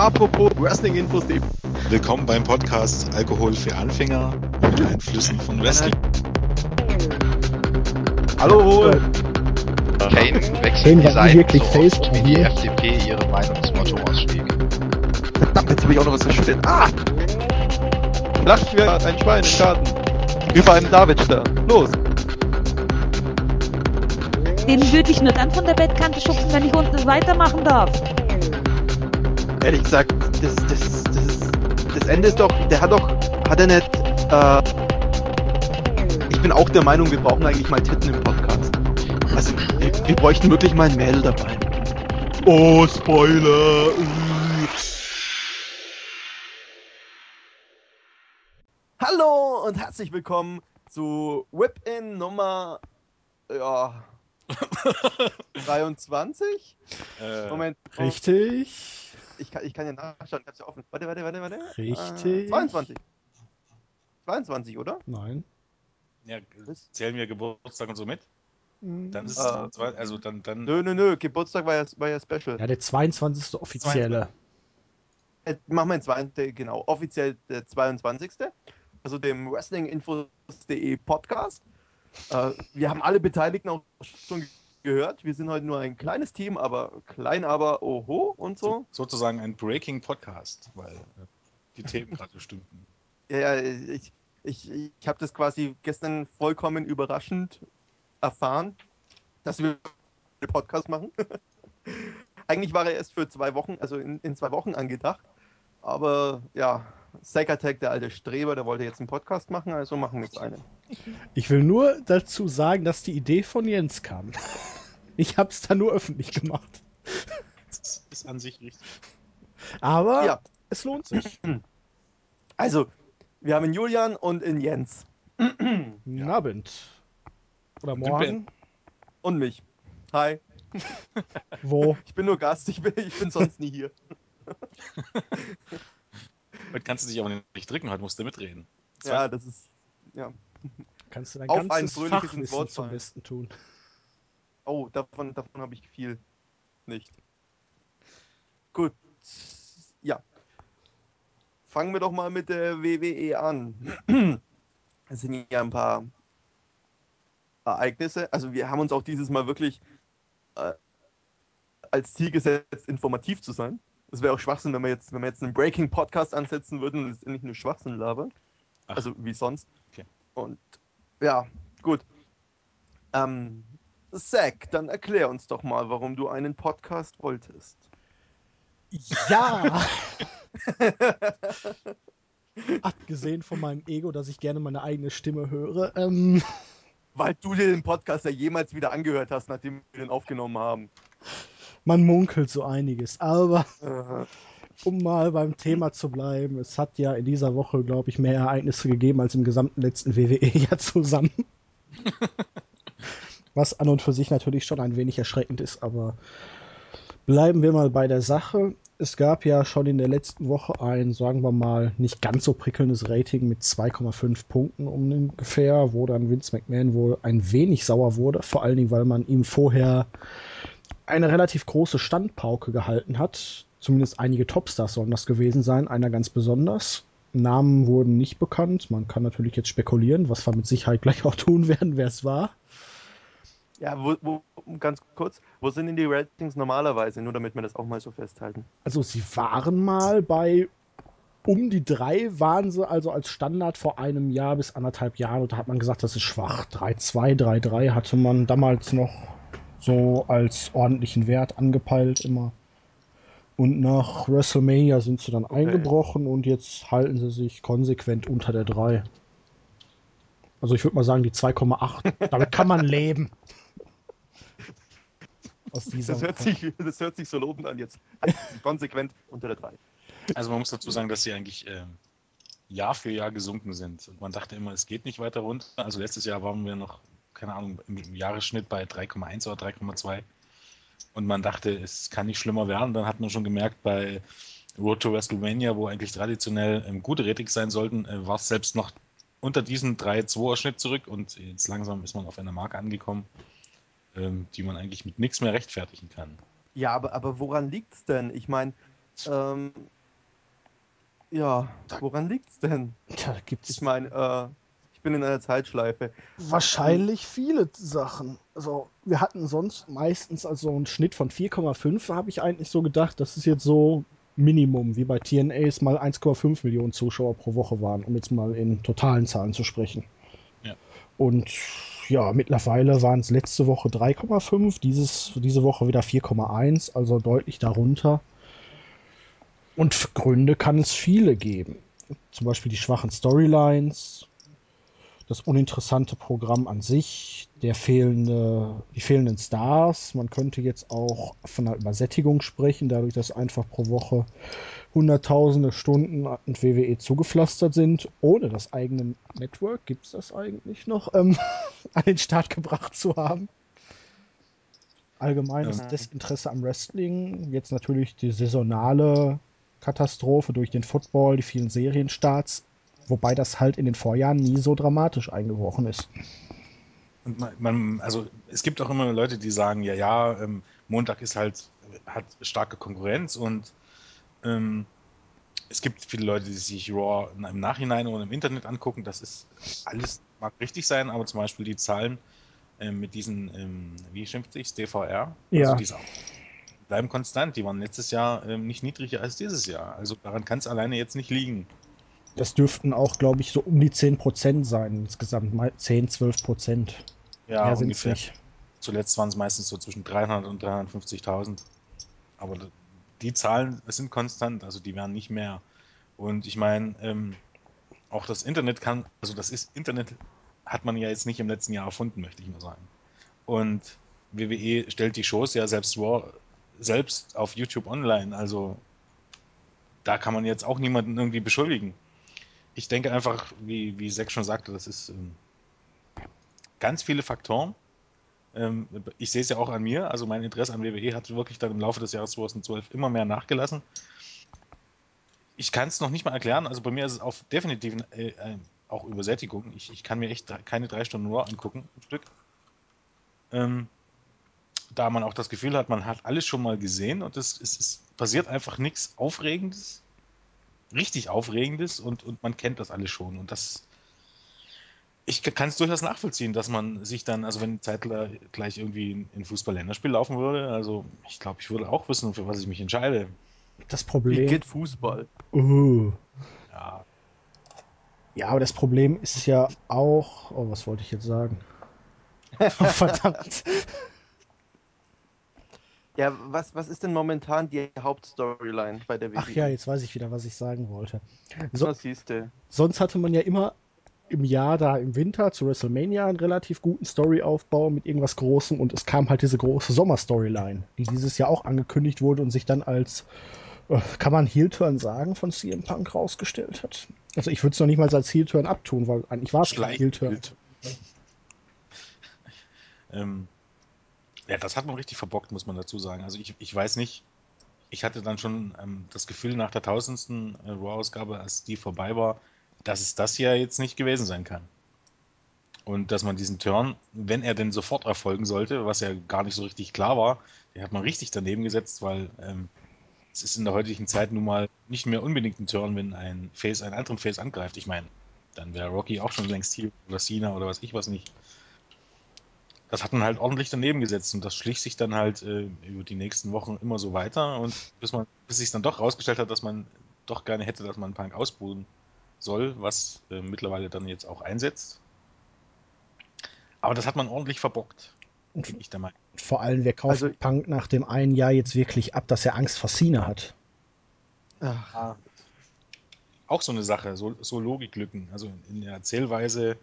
Apropos Wrestling-Infos. Willkommen beim Podcast Alkohol für Anfänger und Einflüssen von Wrestling. Hallo, Hol. Kane wechselt Kane wirklich so oft, wie die FDP ihre Meinungsmotto ausschlägt. Verdammt, jetzt habe ich auch noch was verschüttet. Ah! Lacht wie ein Schwein im Garten. Über einem Davidstern. Los. Den würde ich nur dann von der Bettkante schubsen, wenn ich unten weitermachen darf. Ehrlich gesagt, das, das, das, das Ende ist doch, der hat doch, hat er nicht, äh, ich bin auch der Meinung, wir brauchen eigentlich mal Titten im Podcast. Also, wir, wir bräuchten wirklich mal ein Mädel dabei. Oh, Spoiler! Hallo und herzlich willkommen zu Whip-In Nummer, ja, 23? Äh, Moment. oh, Richtig. Ich kann, ich kann ja nachschauen, ich hab's ja offen. Warte, warte, warte, warte. Richtig. Äh, 22. 22, oder? Nein. ja, zählen wir Geburtstag und so mit? Dann ist es Äh, zwei, also dann, dann Nö, nö, nö, Geburtstag war ja, war ja special. Ja, der 22. offizielle. Äh, machen wir den zweiten, genau, offiziell der 22. Also dem Wrestlinginfos.de Podcast. Äh, wir haben alle Beteiligten auch schon gehört. Wir sind heute nur ein kleines Team, aber klein, aber oho und so. so, sozusagen ein Breaking Podcast, weil äh, die Themen gerade stimmten. Ja, ja, ich, ich, ich habe das quasi gestern vollkommen überraschend erfahren, dass wir einen Podcast machen. Eigentlich war er erst für zwei Wochen, also in, in zwei Wochen angedacht. Aber ja, Psychattack, der alte Streber, der wollte jetzt einen Podcast machen, also machen wir jetzt einen. Ich will nur dazu sagen, dass die Idee von Jens kam. Ich hab's da nur öffentlich gemacht. Das ist an sich richtig. Aber Ja. es lohnt sich. Also, wir haben in Julian und in Jens. Guten Abend. Oder morgen. Und mich. Hi. Wo? Ich bin nur Gast, ich bin, ich bin sonst nie hier. Heute kannst du dich aber nicht drücken, heute musst du mitreden. Ja, das ist. Ja. Kannst du dein Auf ein ganzes fröhliches ins Fachwissen Wort zum. Besten tun. Oh, davon, davon habe ich viel nicht. Gut. Ja. Fangen wir doch mal mit der WWE an. Es sind ja ein paar Ereignisse. Also wir haben uns auch dieses Mal wirklich äh, als Ziel gesetzt, informativ zu sein. Es wäre auch Schwachsinn, wenn wir jetzt, wenn wir jetzt einen Breaking-Podcast ansetzen würden und es nicht nur Schwachsinn labern. Ach. Also wie sonst. Okay. Und ja, gut. Ähm, Zack, dann erklär uns doch mal, warum du einen Podcast wolltest. Ja! Abgesehen von meinem Ego, dass ich gerne meine eigene Stimme höre. Ähm, Weil du dir den Podcast ja jemals wieder angehört hast, nachdem wir den aufgenommen haben. Man munkelt so einiges. Aber um mal beim Thema zu bleiben, es hat ja in dieser Woche, glaube ich, mehr Ereignisse gegeben als im gesamten letzten WWE-Jahr zusammen. Was an und für sich natürlich schon ein wenig erschreckend ist, aber bleiben wir mal bei der Sache. Es gab ja schon in der letzten Woche ein, sagen wir mal, nicht ganz so prickelndes Rating mit 2,5 Punkten ungefähr, wo dann Vince McMahon wohl ein wenig sauer wurde, vor allen Dingen, weil man ihm vorher eine relativ große Standpauke gehalten hat. Zumindest einige Topstars sollen das gewesen sein, einer ganz besonders. Namen wurden nicht bekannt. Man kann natürlich jetzt spekulieren, was wir mit Sicherheit gleich auch tun werden, wer es war. ja, wo, wo, ganz kurz, wo sind denn die Ratings normalerweise? Nur damit wir das auch mal so festhalten. Also sie waren mal bei um die drei, waren sie also als Standard vor einem Jahr bis anderthalb Jahren. Und da hat man gesagt, das ist schwach. 3-2, 3-3 hatte man damals noch so als ordentlichen Wert angepeilt immer. Und nach WrestleMania sind sie dann eingebrochen und jetzt halten sie sich konsequent unter der 3. Also ich würde mal sagen, die 2,8. Damit kann man leben. Aus dieser Das hört, sich, das hört sich so lobend an jetzt. Konsequent unter der 3. Also man muss dazu sagen, dass sie eigentlich ähm, Jahr für Jahr gesunken sind. Und man dachte immer, es geht nicht weiter runter. Also letztes Jahr waren wir noch, keine Ahnung, im, Jahresschnitt bei 3,1 oder 3,2. Und man dachte, es kann nicht schlimmer werden. Dann hat man schon gemerkt, bei Road to WrestleMania, wo eigentlich traditionell ähm, gute Ratings sein sollten, äh, war es selbst noch unter diesen 3,2er Schnitt zurück. Und jetzt langsam ist man auf einer Marke angekommen, ähm, die man eigentlich mit nichts mehr rechtfertigen kann. Ja, aber, aber woran liegt's denn? Ich meine, Ähm, ja, woran liegt's denn? Tja, da gibt's Ich meine, äh, ich bin in einer Zeitschleife. wahrscheinlich viele Sachen. Also, wir hatten sonst meistens also einen Schnitt von 4,5, habe ich eigentlich so gedacht. Das ist jetzt so Minimum, wie bei TNAs mal 1,5 Millionen Zuschauer pro Woche waren, um jetzt mal in totalen Zahlen zu sprechen. Ja. Und ja, mittlerweile waren es letzte Woche 3,5, dieses, diese Woche wieder 4,1, also deutlich darunter. Und Gründe kann es viele geben. Zum Beispiel die schwachen Storylines, das uninteressante Programm an sich, der fehlende, die fehlenden Stars. Man könnte jetzt auch von einer Übersättigung sprechen, dadurch, dass einfach pro Woche hunderttausende Stunden an WWE zugepflastert sind, ohne das eigene Network, gibt es das eigentlich noch, ähm, an den Start gebracht zu haben. Allgemeines Mhm. Desinteresse am Wrestling, jetzt natürlich die saisonale Katastrophe durch den Football, die vielen Serienstarts, wobei das halt in den Vorjahren nie so dramatisch eingebrochen ist. Und man, man, also es gibt auch immer Leute, die sagen, ja, ja, ähm, Montag ist halt, hat starke Konkurrenz und ähm, es gibt viele Leute, die sich Raw im Nachhinein oder im Internet angucken. Das ist alles, mag richtig sein, aber zum Beispiel die Zahlen ähm, mit diesen, ähm, wie schimpft sich's, DVR, Ja. also diese bleiben konstant. Die waren letztes Jahr ähm, nicht niedriger als dieses Jahr. Also daran kann es alleine jetzt nicht liegen. Das dürften auch, glaube ich, so um die 10% sein insgesamt. Mal 10, 12%. Ja, Mehr ungefähr. nicht. Zuletzt waren es meistens so zwischen 300 und 350.000. Aber die Zahlen sind konstant, also die werden nicht mehr. Und ich meine, ähm, auch das Internet kann, also das ist Internet hat man ja jetzt nicht im letzten Jahr erfunden, möchte ich mal sagen. Und WWE stellt die Shows ja selbst Raw selbst auf YouTube online, also da kann man jetzt auch niemanden irgendwie beschuldigen. Ich denke einfach, wie, wie Zack schon sagte, das ist ähm, ganz viele Faktoren. Ähm, ich sehe es ja auch an mir, also mein Interesse an WWE hat wirklich dann im Laufe des Jahres 2012 immer mehr nachgelassen. Ich kann es noch nicht mal erklären, also bei mir ist es auf definitiv äh, äh, auch Übersättigung. Ich, ich kann mir echt keine drei Stunden Raw angucken im Stück. Ähm, da man auch das Gefühl hat, man hat alles schon mal gesehen und es, es, es passiert einfach nichts Aufregendes, richtig Aufregendes und, und man kennt das alles schon. Und das, ich kann es durchaus nachvollziehen, dass man sich dann, also wenn Zeitler gleich irgendwie ein Fußball-Länderspiel laufen würde, also ich glaube, ich würde auch wissen, für was ich mich entscheide. Das Wie Problem. geht Fußball? Uh. Ja, Ja, aber das Problem ist ja auch. Oh, was wollte ich jetzt sagen? Verdammt. Ja, was, was ist denn momentan die Hauptstoryline bei der WWE? Ach ja, jetzt weiß ich wieder, was ich sagen wollte. So, So siehst du. sonst hatte man ja immer im Jahr da im Winter zu WrestleMania einen relativ guten Storyaufbau mit irgendwas Großem und es kam halt diese große Sommerstoryline, die dieses Jahr auch angekündigt wurde und sich dann als, äh, kann man Heel-Turn sagen, von CM Punk rausgestellt hat. Also ich würde es noch nicht mal als Heel-Turn abtun, weil eigentlich war es kein Heel-Turn. Ähm, ja, das hat man richtig verbockt, muss man dazu sagen. Also ich, ich weiß nicht, ich hatte dann schon ähm, das Gefühl nach der tausendsten äh, Raw-Ausgabe, als die vorbei war, dass es das ja jetzt nicht gewesen sein kann. Und dass man diesen Turn, wenn er denn sofort erfolgen sollte, was ja gar nicht so richtig klar war, den hat man richtig daneben gesetzt, weil ähm, es ist in der heutigen Zeit nun mal nicht mehr unbedingt ein Turn, wenn ein Face einen anderen Face angreift. Ich meine, dann wäre Rocky auch schon längst hier oder Cena oder was ich was nicht. Das hat man halt ordentlich daneben gesetzt und das schlich sich dann halt äh, über die nächsten Wochen immer so weiter und bis man, bis sich dann doch rausgestellt hat, dass man doch gerne hätte, dass man Punk ausbuhen soll, was äh, mittlerweile dann jetzt auch einsetzt. Aber das hat man ordentlich verbockt, bin ich der Meinung. Vor allem, wer kauft Also- Punk nach dem einen Jahr jetzt wirklich ab, dass er Angst vor Cena hat? Ach, Auch so eine Sache, so, so Logiklücken, also in der Erzählweise,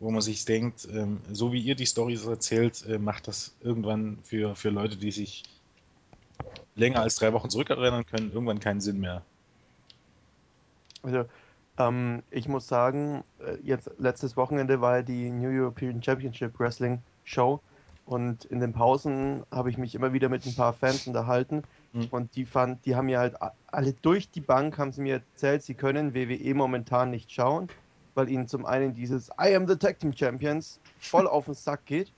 wo man sich denkt, ähm, so wie ihr die Storys erzählt, äh, macht das irgendwann für, für Leute, die sich länger als drei Wochen zurückerinnern können, irgendwann keinen Sinn mehr. also, ähm, ich muss sagen, äh, jetzt letztes Wochenende war ja die New European Championship Wrestling Show und in den Pausen habe ich mich immer wieder mit ein paar Fans unterhalten Mhm. und die fand, die haben mir halt alle durch die Bank haben sie mir erzählt, sie können WWE momentan nicht schauen, weil ihnen zum einen dieses I am the Tag Team Champions voll auf den Sack geht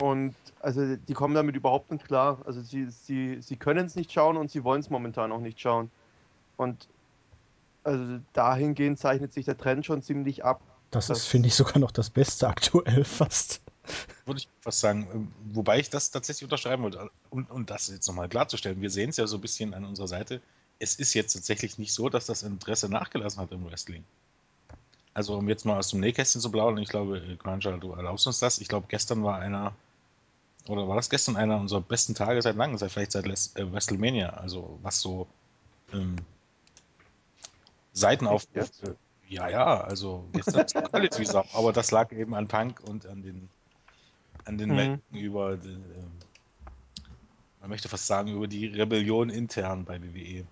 Und also die kommen damit überhaupt nicht klar. Also sie, sie, sie können es nicht schauen und sie wollen es momentan auch nicht schauen. Und also dahingehend zeichnet sich der Trend schon ziemlich ab. Das, ist, finde ich, sogar noch das Beste aktuell fast. Würde ich fast sagen. Ähm, Wobei ich das tatsächlich unterschreiben wollte. Und, und das jetzt nochmal klarzustellen. Wir sehen es ja so ein bisschen an unserer Seite. Es ist jetzt tatsächlich nicht so, dass das Interesse nachgelassen hat im Wrestling. Also um jetzt mal aus dem Nähkästchen zu blauen, ich glaube, äh, Cruncher, du erlaubst uns das. Ich glaube, gestern war einer, oder war das gestern einer unserer besten Tage seit langem, seit vielleicht seit Les- äh, WrestleMania. Also was so ähm, Seitenauf. Jetzt? äh, Ja, ja, also gestern ist alles wie Sau. Aber das lag eben an Punk und an den an den Mhm. Über, die, ähm, man möchte fast sagen, über die Rebellion intern bei WWE.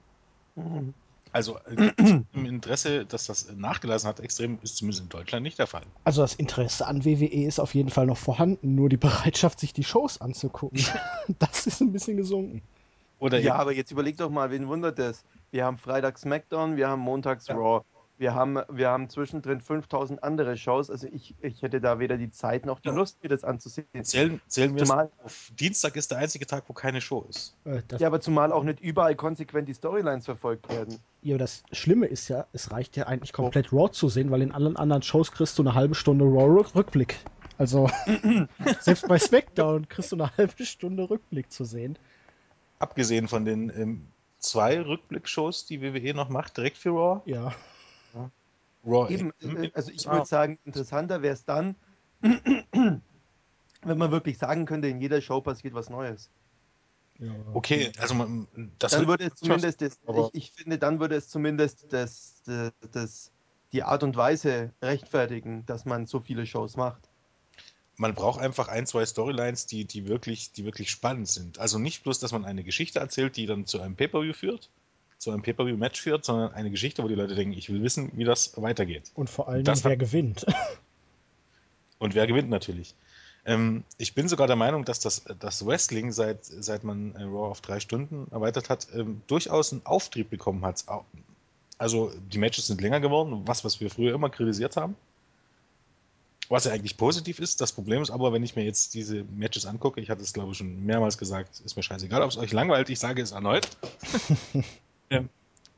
Mhm. Also äh, im Interesse, dass das nachgelassen hat, extrem, ist zumindest in Deutschland nicht der Fall. Also das Interesse an WWE ist auf jeden Fall noch vorhanden, nur die Bereitschaft, sich die Shows anzugucken, das ist ein bisschen gesunken. Oder Ja, aber jetzt überleg doch mal, wen wundert das? Wir haben Freitag SmackDown, wir haben montags Ja. Raw, wir haben, wir haben zwischendrin 5000 andere Shows. Also ich, ich hätte da weder die Zeit noch die Ja. Lust, mir das anzusehen. zählen, zählen wir es Zumal, auf Dienstag ist der einzige Tag, wo keine Show ist. Äh, das, ja, aber zumal auch nicht überall konsequent die Storylines verfolgt werden. ja, aber das Schlimme ist ja, es reicht ja eigentlich komplett Raw zu sehen, weil in allen anderen Shows kriegst du eine halbe Stunde Raw-Rückblick. Also selbst bei SmackDown kriegst du eine halbe Stunde Rückblick zu sehen. Abgesehen von den ähm, zwei Rückblickshows, die WWE noch macht, direkt für Raw. Ja, Raw Eben, im- äh, also ich Ah, würde sagen, interessanter wäre es dann, wenn man wirklich sagen könnte, in jeder Show passiert was Neues. ja. Okay, also man, das dann würde es zumindest, das, ich, ich finde, dann würde es zumindest das, das, das, die Art und Weise rechtfertigen, dass man so viele Shows macht. man braucht einfach ein, zwei Storylines, die, die, wirklich, die wirklich spannend sind. Also nicht bloß, dass man eine Geschichte erzählt, die dann zu einem Pay-Per-View führt, zu einem Pay-Per-View-Match führt, sondern eine Geschichte, wo die Leute denken, ich will wissen, wie das weitergeht. Und vor allem, Das wer hat- gewinnt. Und wer gewinnt natürlich. Ähm, ich bin sogar der Meinung, dass das, das Wrestling, seit, seit man äh, Raw auf drei Stunden erweitert hat, ähm, durchaus einen Auftrieb bekommen hat. Also die Matches sind länger geworden, was, was wir früher immer kritisiert haben. Was ja eigentlich positiv ist. Das Problem ist aber, wenn ich mir jetzt diese Matches angucke, ich hatte es glaube ich schon mehrmals gesagt, ist mir scheißegal, ob es euch langweilt, ich sage es erneut,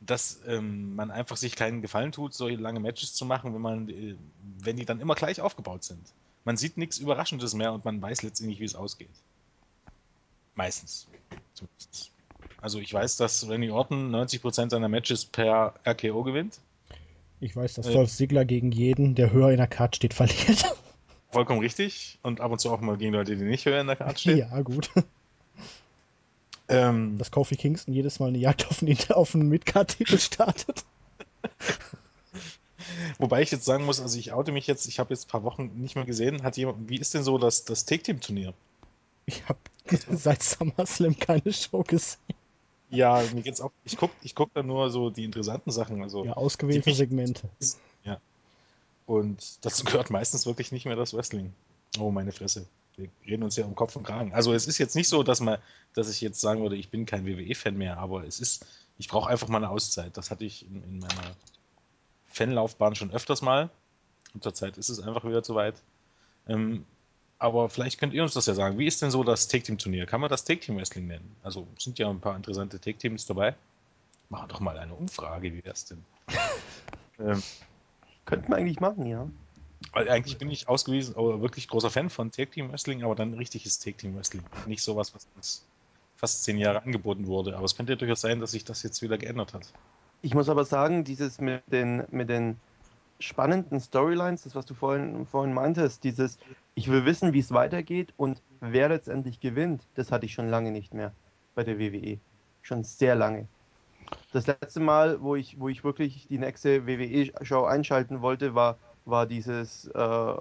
dass ähm, man einfach sich keinen Gefallen tut, solche lange Matches zu machen, wenn man, äh, wenn die dann immer gleich aufgebaut sind. Man sieht nichts Überraschendes mehr und man weiß letztendlich, wie es ausgeht. Meistens. Zumindest. Also ich weiß, dass Randy Orton 90% seiner Matches per RKO gewinnt. Ich weiß, dass Äh. Dolph Ziggler gegen jeden, der höher in der Karte steht, verliert. Vollkommen richtig. Und ab und zu auch mal gegen Leute, die nicht höher in der Karte stehen. ja, gut. Ähm, Dass Kofi Kingston jedes Mal eine Jagd auf einen, auf einen Midcard-Titel startet. wobei ich jetzt sagen muss, also ich oute mich jetzt, ich habe jetzt ein paar Wochen nicht mehr gesehen. Hat jemand, wie ist denn so das, das Take-Team-Turnier? Ich habe seit SummerSlam keine Show gesehen. Ja, mir geht's auch. Ich gucke ich guck da nur so die interessanten Sachen. Also, Ja, ausgewählte Segmente. Ja. Und dazu gehört meistens wirklich nicht mehr das Wrestling. Oh, meine Fresse. Wir reden uns ja um Kopf und Kragen. Also es ist jetzt nicht so, dass man, dass ich jetzt sagen würde, ich bin kein WWE-Fan mehr, aber es ist, ich brauche einfach mal eine Auszeit. Das hatte ich in, in meiner Fanlaufbahn schon öfters mal. Und zurzeit ist es einfach wieder zu weit. Ähm, aber vielleicht könnt ihr uns das ja sagen. Wie ist denn so das Take-Team-Turnier? Kann man das Take-Team-Wrestling nennen? Also sind ja ein paar interessante Take-Teams dabei. Machen doch mal eine Umfrage, wie wär's denn? ähm, Könnte man eigentlich machen, ja. Weil eigentlich bin ich ausgewiesen, aber wirklich großer Fan von Tag Team Wrestling, aber dann richtiges Tag Team Wrestling. Nicht sowas, was uns fast zehn Jahre angeboten wurde. Aber es könnte ja durchaus sein, dass sich das jetzt wieder geändert hat. Ich muss aber sagen, dieses mit den, mit den spannenden Storylines, das was du vorhin, vorhin meintest, dieses, ich will wissen, wie es weitergeht und wer letztendlich gewinnt, das hatte ich schon lange nicht mehr bei der WWE. Schon sehr lange. Das letzte Mal, wo ich, wo ich wirklich die nächste WWE-Show einschalten wollte, war, war dieses, äh,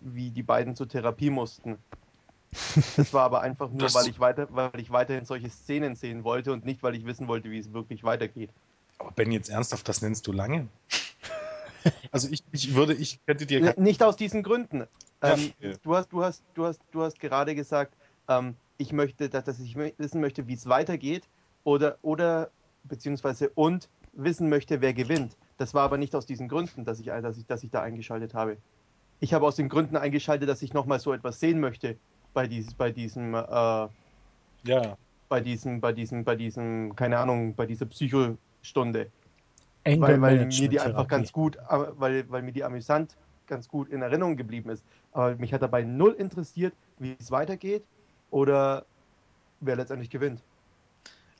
wie die beiden zur Therapie mussten. Das war aber einfach nur, Das- weil ich, weiter, weil ich weiterhin solche Szenen sehen wollte und nicht, weil ich wissen wollte, wie es wirklich weitergeht. Aber Ben, jetzt ernsthaft, das nennst du lange? also ich, ich würde, ich könnte dir Nicht aus diesen Gründen. Ähm, du, hast, du, hast, du, hast, du hast gerade gesagt, ähm, ich möchte, dass, dass ich wissen möchte, wie es weitergeht oder, oder beziehungsweise und wissen möchte, wer gewinnt. Das war aber nicht aus diesen Gründen, dass ich, dass ich, dass ich da eingeschaltet habe. Ich habe aus den Gründen eingeschaltet, dass ich nochmal so etwas sehen möchte, bei, dies, bei diesem, äh, Ja, bei diesem, bei diesem, bei diesem, keine Ahnung, bei dieser Psychostunde. Anger weil, weil mir die einfach ganz gut, äh, weil, weil mir die amüsant ganz gut in Erinnerung geblieben ist. Aber mich hat dabei null interessiert, wie es weitergeht oder wer letztendlich gewinnt.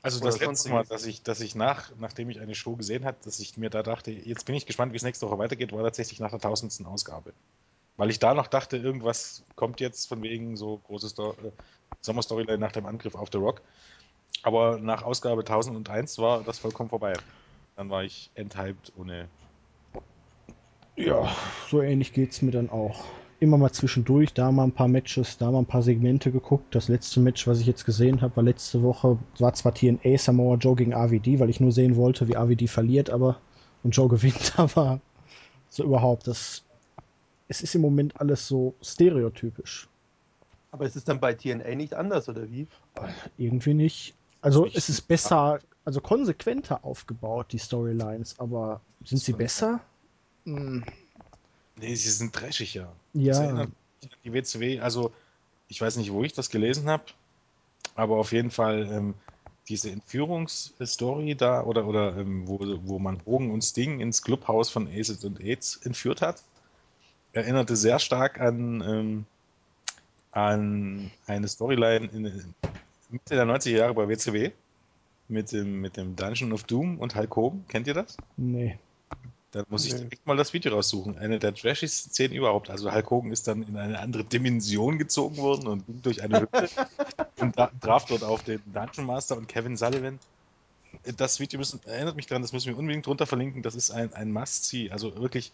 Also das letzte. Mal, dass ich, dass ich nach, nachdem ich eine Show gesehen habe, dass ich mir da dachte, jetzt bin ich gespannt, wie es nächste Woche weitergeht, war tatsächlich nach der tausendsten Ausgabe. Weil ich da noch dachte, irgendwas kommt jetzt von wegen so großes Sto äh, Sommerstoryline nach dem Angriff auf The Rock. Aber nach Ausgabe 1001 war das vollkommen vorbei. Dann war ich enthyped ohne. Ja, so ähnlich geht's mir dann auch. Immer mal zwischendurch, da mal ein paar Matches, da mal ein paar Segmente geguckt. Das letzte Match, was ich jetzt gesehen habe, war letzte Woche, war zwar TNA Samoa Joe gegen AVD, weil ich nur sehen wollte, wie AVD verliert, aber und Joe gewinnt, aber so überhaupt, das es ist im Moment alles so stereotypisch. Aber ist es dann bei TNA nicht anders, oder wie? Irgendwie nicht. Also Ich- es ist besser, also konsequenter aufgebaut, die Storylines, aber sind sie besser? Hm, Nee, sie sind trashig, ja. Ja. Die WCW. Also, ich weiß nicht, wo ich das gelesen habe, aber auf jeden Fall ähm, diese Entführungsstory da oder, oder ähm, wo, wo man Hogan und Sting ins Clubhaus von Aces und AIDS entführt hat, erinnerte sehr stark an, ähm, an eine Storyline in, in Mitte der 90er Jahre bei WCW mit dem, mit dem Dungeon of Doom und Hulk Hogan. Kennt ihr das? nee. Da muss ich direkt mal das Video raussuchen. Eine der trashigsten Szenen überhaupt. Also Hulk Hogan ist dann in eine andere Dimension gezogen worden und ging durch eine Hütte und traf dort auf den Dungeon Master und Kevin Sullivan. Das Video müssen, erinnert mich daran, das müssen wir unbedingt drunter verlinken. Das ist ein, ein Must-See. Also wirklich,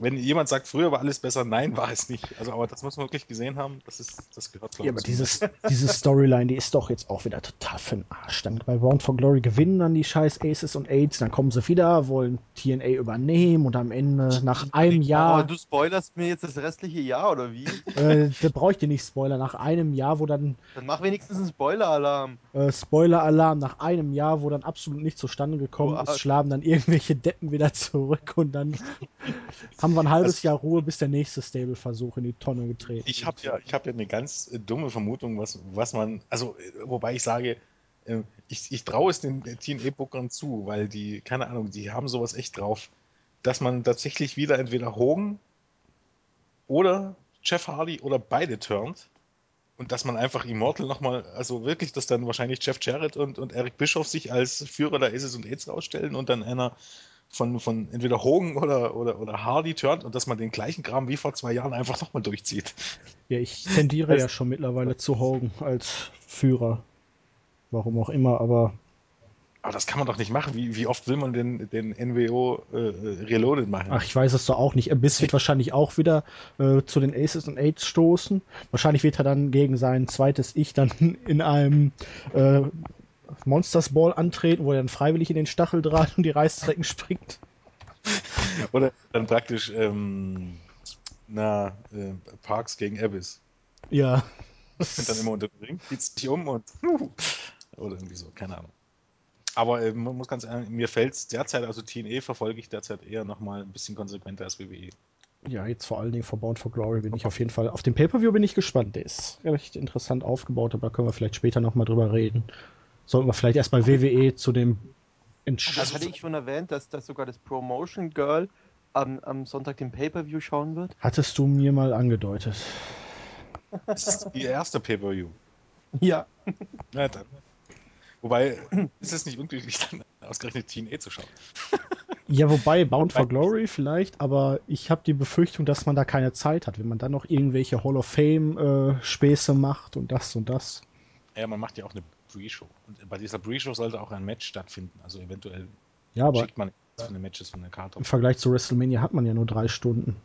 wenn jemand sagt, früher war alles besser, nein, war es nicht. Also, aber das muss man wirklich gesehen haben. Das ist, das gehört, glaube Ja, aber dieses, diese Storyline, die ist doch jetzt auch wieder total für den Arsch. Dann bei Bound for Glory gewinnen dann die scheiß Aces und Aids, dann kommen sie wieder, wollen TNA übernehmen und am Ende nach einem Aber Jahr, du spoilerst mir jetzt das restliche Jahr, oder wie? äh, da brauche ich dir nicht Spoiler, nach einem Jahr, wo dann Dann mach wenigstens einen Spoiler-Alarm. äh, Spoiler-Alarm, nach einem Jahr, wo dann absolut nichts zustande gekommen Du ist, schlagen dann irgendwelche Deppen wieder zurück und dann haben wir ein halbes Also- Jahr Ruhe, bis der nächste Stable-Versuch in die Tonne getreten Ich habe ja, ich hab ja eine ganz äh, dumme Vermutung, was, was man, also äh, wobei ich sage, äh, ich, ich traue es den TNA-Bookern zu, weil die, keine Ahnung, die haben sowas echt drauf, dass man tatsächlich wieder entweder Hogan oder Jeff Hardy oder beide turnt und dass man einfach Immortal nochmal, also wirklich, dass dann wahrscheinlich Jeff Jarrett und, und Eric Bischoff sich als Führer der Aces und Aids rausstellen und dann einer von, von entweder Hogan oder, oder, oder Hardy turnt und dass man den gleichen Kram wie vor zwei Jahren einfach nochmal durchzieht. Ja, ich tendiere ja schon mittlerweile zu Hogan als Führer. Warum auch immer, aber Aber das kann man doch nicht machen. Wie, wie oft will man den, den NWO äh, äh, Reloaded machen? ach, ich weiß es doch auch nicht. Abyss wird wahrscheinlich auch wieder äh, zu den Aces und Aids stoßen. Wahrscheinlich wird er dann gegen sein zweites Ich dann in einem äh, Monsters Ball antreten, wo er dann freiwillig in den Stacheldraht und die Reißzwecken springt. Oder dann praktisch, ähm, na, äh, Parks gegen Abyss. Ja. Sind dann immer unter dem Ring, zieht sich um und oder irgendwie so, keine Ahnung. Aber äh, man muss ganz ehrlich, mir fällt es derzeit, also TNE verfolge ich derzeit eher nochmal ein bisschen konsequenter als WWE. Ja, jetzt vor allen Dingen vor Bound for Glory bin ich auf jeden Fall. Auf den Pay-Per-View bin ich gespannt. Der ist recht interessant aufgebaut, aber da können wir vielleicht später nochmal drüber reden. Sollten wir vielleicht erst bei WWE zu dem Entsch Das hatte ich schon erwähnt, dass, dass sogar das Promotion Girl am, am Sonntag den Pay-Per-View schauen wird. Hattest du mir mal angedeutet. Das ist ihr erster Pay-Per-View. Ja. Ja, dann. Wobei, ist es nicht unglücklich, dann ausgerechnet TNE zu schauen? Ja, wobei Bound for Glory vielleicht, aber ich habe die Befürchtung, dass man da keine Zeit hat, wenn man dann noch irgendwelche Hall of Fame äh, Späße macht und das und das. Ja, man macht ja auch eine Pre-Show. Und bei dieser Pre-Show sollte auch ein Match stattfinden. Also eventuell Ja, aber schickt man für eine Matches von der Karte. im Vergleich zu WrestleMania hat man ja nur drei Stunden.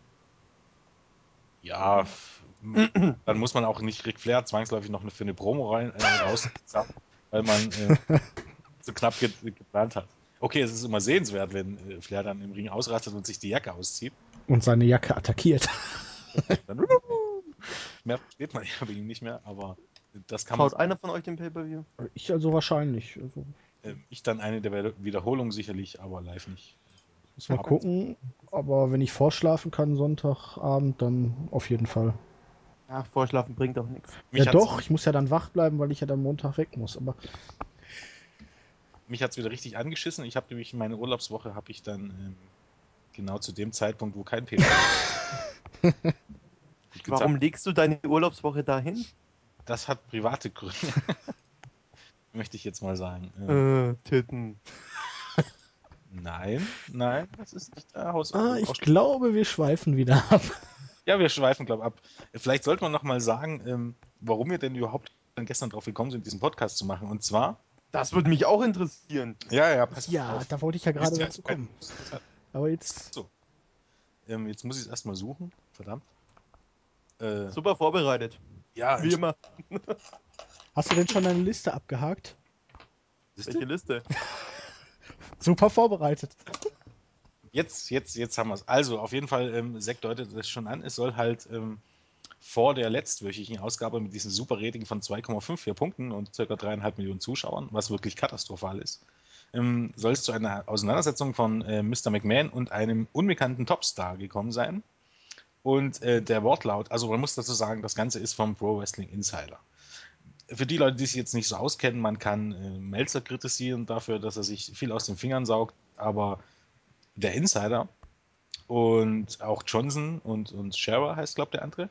Ja, dann muss man auch nicht Ric Flair zwangsläufig noch eine, für eine Promo rein, äh, raus, weil man äh, so knapp ge geplant hat. Okay, es ist immer sehenswert, wenn äh, Flair dann im Ring ausrastet und sich die Jacke auszieht. Und seine Jacke attackiert. Dann mehr versteht man ja bei ihm nicht mehr, aber das kann Schaut man. einer von euch den Pay-Per-View? Ich also wahrscheinlich. Also, Äh, ich dann eine der Wieder- Wiederholungen sicherlich, aber live nicht. muss mal gucken. Aber wenn ich vorschlafen kann Sonntagabend, dann auf jeden Fall. Ach, Vorschlafen bringt auch nichts. Mich ja doch, ich muss ja dann wach bleiben, weil ich ja dann Montag weg muss. Aber Mich hat es wieder richtig angeschissen. Ich habe nämlich meine Urlaubswoche habe ich dann ähm, genau zu dem Zeitpunkt, wo kein Gut Warum legst du deine Urlaubswoche dahin? Das hat private Gründe. Möchte ich jetzt mal sagen. Äh, Titten. Nein, nein, das ist nicht der Haus. ah, ich glaube, wir schweifen wieder ab. Ja, wir schweifen, glaube ich, ab. Vielleicht sollte man noch mal sagen, ähm, warum wir denn überhaupt dann gestern drauf gekommen sind, diesen Podcast zu machen. Und zwar, Das würde mich auch interessieren. ja, ja, pass Ja, auf. da wollte ich ja gerade dazu kommen. Aber jetzt. Ähm, jetzt muss ich es erstmal suchen. Verdammt. Äh, Super vorbereitet. Ja, Wie immer. Hast du denn schon deine Liste abgehakt? Welche Liste? Super vorbereitet. Jetzt, jetzt, jetzt haben wir es. Also, auf jeden Fall, ähm, Zack deutet das schon an. Es soll halt ähm, vor der letztwöchigen Ausgabe mit diesem super Rating von 2,54 Punkten und ca. 3,5 Millionen Zuschauern, was wirklich katastrophal ist, ähm, soll es zu einer Auseinandersetzung von äh, Mr. McMahon und einem unbekannten Topstar gekommen sein. Und äh, der Wortlaut, also man muss dazu sagen, das Ganze ist vom Pro Wrestling Insider. Für die Leute, die sich jetzt nicht so auskennen, man kann äh, Melzer kritisieren dafür, dass er sich viel aus den Fingern saugt, aber der Insider und auch Johnson und, und Scherer heißt, glaube der andere,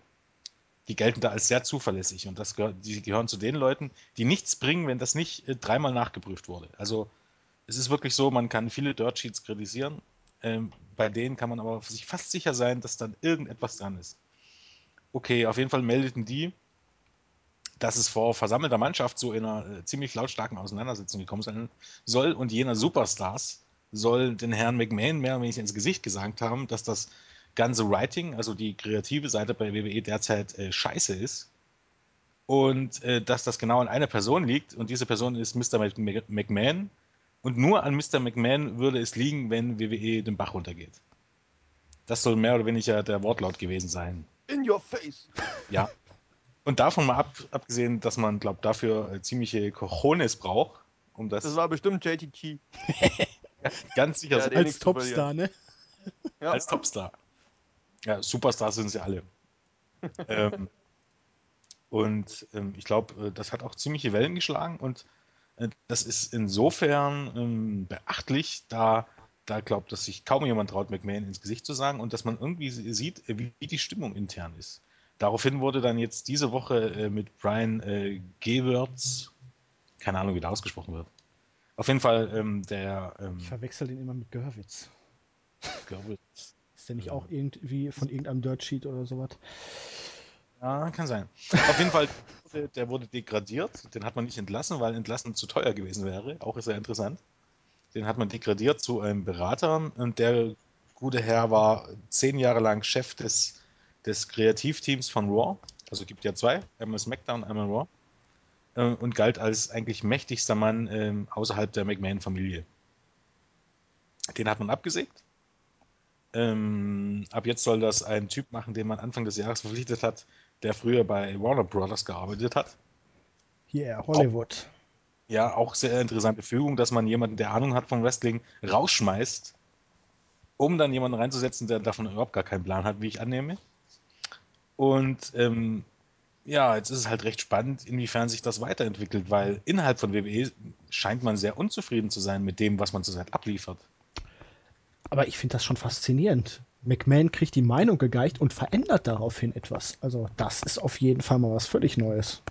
die gelten da als sehr zuverlässig und das gehört, die gehören zu den Leuten, die nichts bringen, wenn das nicht äh, dreimal nachgeprüft wurde. Also es ist wirklich so, man kann viele Dirt Sheets kritisieren, ähm, bei denen kann man aber sich fast sicher sein, dass dann irgendetwas dran ist. Okay, auf jeden Fall meldeten die, dass es vor versammelter Mannschaft zu einer äh, ziemlich lautstarken Auseinandersetzung gekommen sein soll und jener Superstars soll den Herrn McMahon mehr oder weniger ins Gesicht gesagt haben, dass das ganze Writing, also die kreative Seite bei WWE derzeit äh, scheiße ist und äh, dass das genau an einer Person liegt und diese Person ist Mr. Mc- Mc- McMahon und nur an Mr. McMahon würde es liegen, wenn WWE den Bach runtergeht. Das soll mehr oder weniger der Wortlaut gewesen sein. In your face. Ja. Und davon mal ab, abgesehen, dass man, glaube dafür äh, ziemliche Cojones braucht, um das, Das war bestimmt JTT. ganz sicher Ja, Als Topstar, ne? Ja. als Topstar. Ja, Superstars sind sie alle. ähm, und ähm, ich glaube, äh, das hat auch ziemliche Wellen geschlagen und äh, das ist insofern ähm, beachtlich, da da glaubt, dass sich kaum jemand traut, McMahon ins Gesicht zu sagen und dass man irgendwie sie- sieht, äh, wie, wie die Stimmung intern ist. Daraufhin wurde dann jetzt diese Woche äh, mit Brian äh, Gewürz, keine Ahnung, wie der ausgesprochen wird. Auf jeden Fall ähm, der, ähm, Ich verwechsel den immer mit Görwitz. glaube, Ist der nicht auch irgendwie von irgendeinem Dirt Sheet oder sowas? Ja, kann sein. Auf jeden Fall, der, wurde degradiert. Den hat man nicht entlassen, weil entlassen zu teuer gewesen wäre. Auch sehr interessant. Den hat man degradiert zu einem Berater und der gute Herr war zehn Jahre lang Chef des, des Kreativteams von Raw. Also gibt ja zwei, einmal SmackDown, einmal Raw. Äh, Und galt als eigentlich mächtigster Mann ähm, außerhalb der McMahon-Familie. Den hat man abgesägt. Ähm, ab jetzt soll das ein Typ machen, den man Anfang des Jahres verpflichtet hat, der früher bei Warner Brothers gearbeitet hat. Hier, Hollywood. Ja, auch sehr interessante Fügung, dass man jemanden, der Ahnung hat vom Wrestling, rausschmeißt, um dann jemanden reinzusetzen, der davon überhaupt gar keinen Plan hat, wie ich annehme. Und ähm, ja, jetzt ist es halt recht spannend, inwiefern sich das weiterentwickelt, weil innerhalb von WWE scheint man sehr unzufrieden zu sein mit dem, was man zurzeit abliefert. Aber ich finde das schon faszinierend. McMahon kriegt die Meinung gegeicht und verändert daraufhin etwas. Also, das ist auf jeden Fall mal was völlig Neues.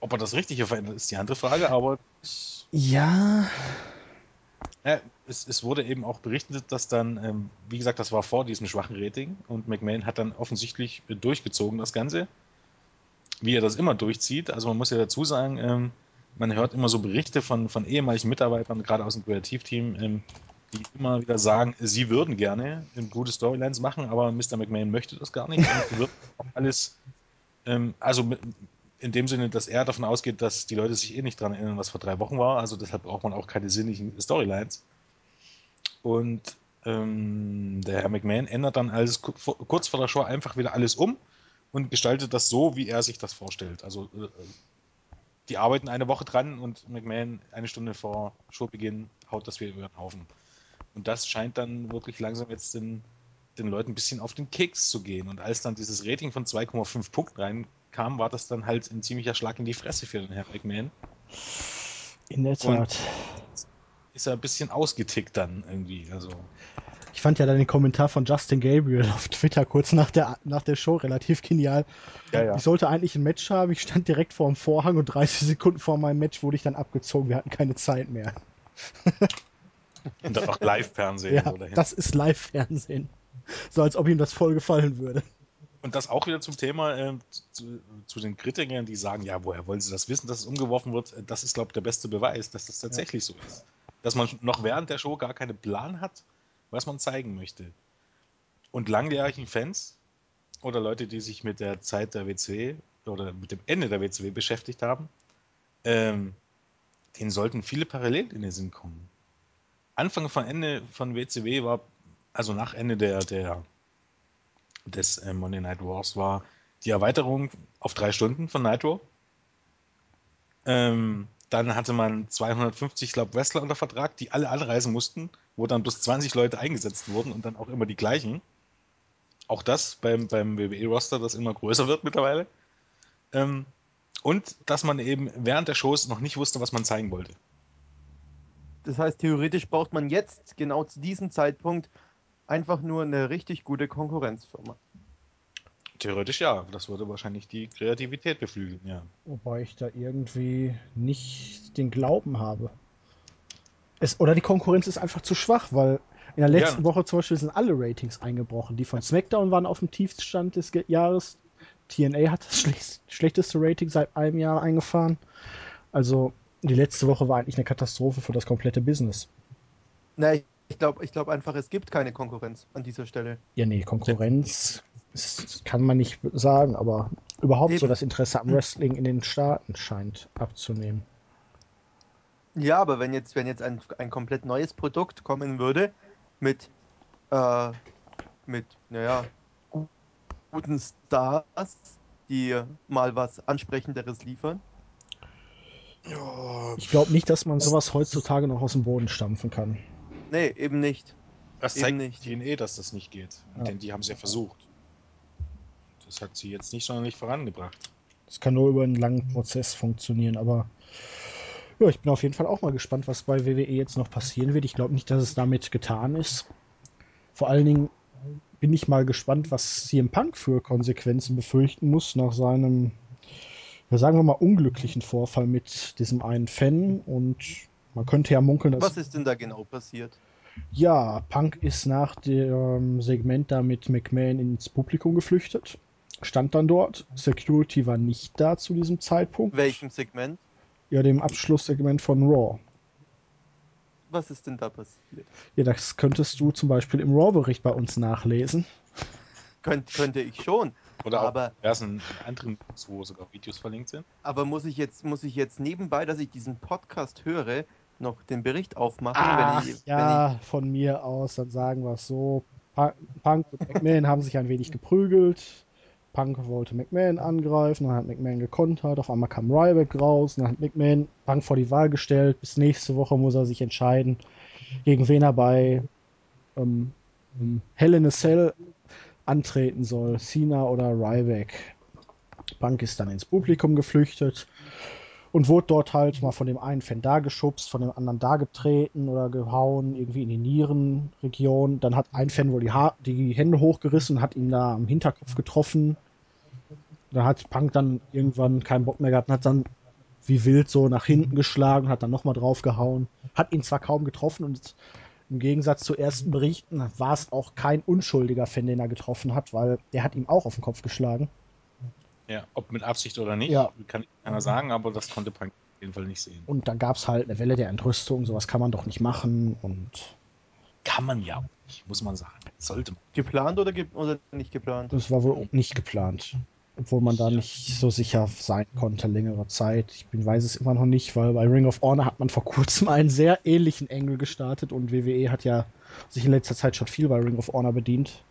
Ob er das Richtige verändert, ist die andere Frage, aber Ja, Ja, es, es wurde eben auch berichtet, dass dann, ähm, wie gesagt, das war vor diesem schwachen Rating und McMahon hat dann offensichtlich durchgezogen das Ganze, wie er das immer durchzieht. Also man muss ja dazu sagen, ähm, man hört immer so Berichte von, von ehemaligen Mitarbeitern, gerade aus dem Kreativteam, ähm, die immer wieder sagen, sie würden gerne gute Storylines machen, aber Mr. McMahon möchte das gar nicht wird alles, ähm, also in dem Sinne, dass er davon ausgeht, dass die Leute sich eh nicht dran erinnern, was vor drei Wochen war. Also deshalb braucht man auch keine sinnigen Storylines. Und ähm, der Herr McMahon ändert dann alles kurz vor der Show einfach wieder alles um und gestaltet das so, wie er sich das vorstellt. Also äh, die arbeiten eine Woche dran und McMahon eine Stunde vor Showbeginn haut das wieder über den Haufen. Und das scheint dann wirklich langsam jetzt den, den Leuten ein bisschen auf den Keks zu gehen. Und als dann dieses Rating von 2,5 Punkten kam, war das dann halt ein ziemlicher Schlag in die Fresse für den Herrn McMahon. In der Und- Tat. Ist er ein bisschen ausgetickt dann irgendwie. Also, Ich fand ja dann den Kommentar von Justin Gabriel auf Twitter kurz nach der, nach der Show relativ genial. ja, Ich sollte eigentlich ein Match haben. Ich stand direkt vor dem Vorhang und 30 Sekunden vor meinem Match wurde ich dann abgezogen. Wir hatten keine Zeit mehr. Und dann auch Live-Fernsehen. Ja, so das ist Live-Fernsehen. So als ob ihm das voll gefallen würde. Und das auch wieder zum Thema ähm, zu, zu den Kritikern, die sagen, ja, woher wollen sie das wissen, dass es umgeworfen wird? Das ist, glaube ich, der beste Beweis, dass das tatsächlich so ist. Dass man noch während der Show gar keinen Plan hat, was man zeigen möchte. Und langjährigen Fans oder Leute, die sich mit der Zeit der WCW oder mit dem Ende der WCW beschäftigt haben, ähm, denen sollten viele Parallelen in den Sinn kommen. Anfang von Ende von WCW war, also nach Ende der, der des äh, Monday Night Wars war die Erweiterung auf drei Stunden von Nitro. Ähm, dann hatte man 250, glaube Wrestler unter Vertrag, die alle anreisen mussten, wo dann bloß 20 Leute eingesetzt wurden und dann auch immer die gleichen. Auch das beim, beim WWE-Roster, das immer größer wird mittlerweile. Ähm, und dass man eben während der Shows noch nicht wusste, was man zeigen wollte. Das heißt, theoretisch braucht man jetzt genau zu diesem Zeitpunkt einfach nur eine richtig gute Konkurrenzfirma. Theoretisch ja, das würde wahrscheinlich die Kreativität beflügeln, ja. Wobei ich da irgendwie nicht den Glauben habe. Es, oder die Konkurrenz ist einfach zu schwach, weil in der letzten Ja. Woche zum Beispiel sind alle Ratings eingebrochen. Die von SmackDown waren auf dem Tiefstand des Jahres. TNA hat das schlech schlechteste Rating seit einem Jahr eingefahren. Also die letzte Woche war eigentlich eine Katastrophe für das komplette Business. Nein, ich glaube ich glaub einfach, es gibt keine Konkurrenz an dieser Stelle. Ja, nee, Konkurrenz kann man nicht sagen, aber überhaupt so Eben. das Interesse am Wrestling in den Staaten scheint abzunehmen. Ja, aber wenn jetzt, wenn jetzt ein, ein komplett neues Produkt kommen würde mit, äh, mit, naja, gu- guten Stars, die mal was Ansprechenderes liefern. Ja, Ich glaube nicht, dass man sowas heutzutage noch aus dem Boden stampfen kann. Nee, eben nicht. Das Eben zeigt nicht. TNA, dass das nicht geht. Ja. Denn die haben es ja versucht. Das hat sie jetzt nicht sonderlich vorangebracht. Das kann nur über einen langen Prozess funktionieren, aber ja, ich bin auf jeden Fall auch mal gespannt, was bei WWE jetzt noch passieren wird. Ich glaube nicht, dass es damit getan ist. Vor allen Dingen bin ich mal gespannt, was CM Punk für Konsequenzen befürchten muss nach seinem, ja, sagen wir mal, unglücklichen Vorfall mit diesem einen Fan. Und man könnte ja munkeln, dass Was ist denn da genau passiert? Ja, Punk ist nach dem Segment da mit McMahon ins Publikum geflüchtet. Stand dann dort. Security war nicht da zu diesem Zeitpunkt. Welchem Segment? Ja, dem Abschlusssegment von Raw. Was ist denn da passiert? Ja, das könntest du zum Beispiel im Raw-Bericht bei uns nachlesen. Könnt, könnte ich schon. Oder Aber- auch diversen anderen, wo sogar Videos verlinkt sind. Aber muss ich jetzt, muss ich jetzt nebenbei, dass ich diesen Podcast höre, noch den Bericht aufmachen, Ach, wenn ich, ja, von mir aus, dann sagen wir es so. Punk und McMahon haben sich ein wenig geprügelt. Punk wollte McMahon angreifen, dann hat McMahon gekontert, auf einmal kam Ryback raus, dann hat McMahon Punk vor die Wahl gestellt, bis nächste Woche muss er sich entscheiden, gegen wen er bei ähm, ähm, Hell in a Cell antreten soll, Cena oder Ryback. Punk ist dann ins Publikum geflüchtet und wurde dort halt mal von dem einen Fan da geschubst, von dem anderen da getreten oder gehauen, irgendwie in die Nierenregion. Dann hat ein Fan wohl die, ha die Hände hochgerissen und hat ihn da am Hinterkopf getroffen. Da hat Punk dann irgendwann keinen Bock mehr gehabt und hat dann wie wild so nach hinten geschlagen, hat dann nochmal drauf gehauen. Hat ihn zwar kaum getroffen und im Gegensatz zu ersten Berichten war es auch kein unschuldiger Fan, den er getroffen hat, weil der hat ihm auch auf den Kopf geschlagen. Ja, ob mit Absicht oder nicht, Ja. kann keiner sagen, aber das konnte Punk auf jeden Fall nicht sehen. Und dann gab es halt eine Welle der Entrüstung, sowas kann man doch nicht machen und Kann man ja auch nicht, muss man sagen. Sollte man. geplant oder, ge oder nicht geplant? Das war wohl nicht geplant. Obwohl man da nicht so sicher sein konnte längere Zeit. Ich bin, weiß es immer noch nicht, weil bei Ring of Honor hat man vor kurzem einen sehr ähnlichen Engel gestartet und WWE hat ja sich in letzter Zeit schon viel bei Ring of Honor bedient.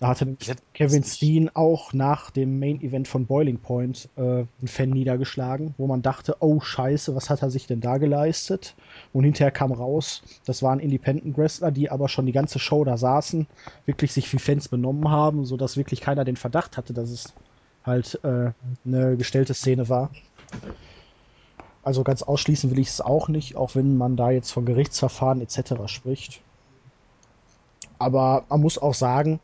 Da hatte Kevin Steen auch nach dem Main Event von Boiling Point äh, einen Fan niedergeschlagen, wo man dachte, oh scheiße, was hat er sich denn da geleistet? Und hinterher kam raus, das waren Independent Wrestler, die aber schon die ganze Show da saßen, wirklich sich wie Fans benommen haben, sodass wirklich keiner den Verdacht hatte, dass es halt äh, eine gestellte Szene war. Also ganz ausschließen will ich es auch nicht, auch wenn man da jetzt von Gerichtsverfahren etc. spricht. Aber man muss auch sagen,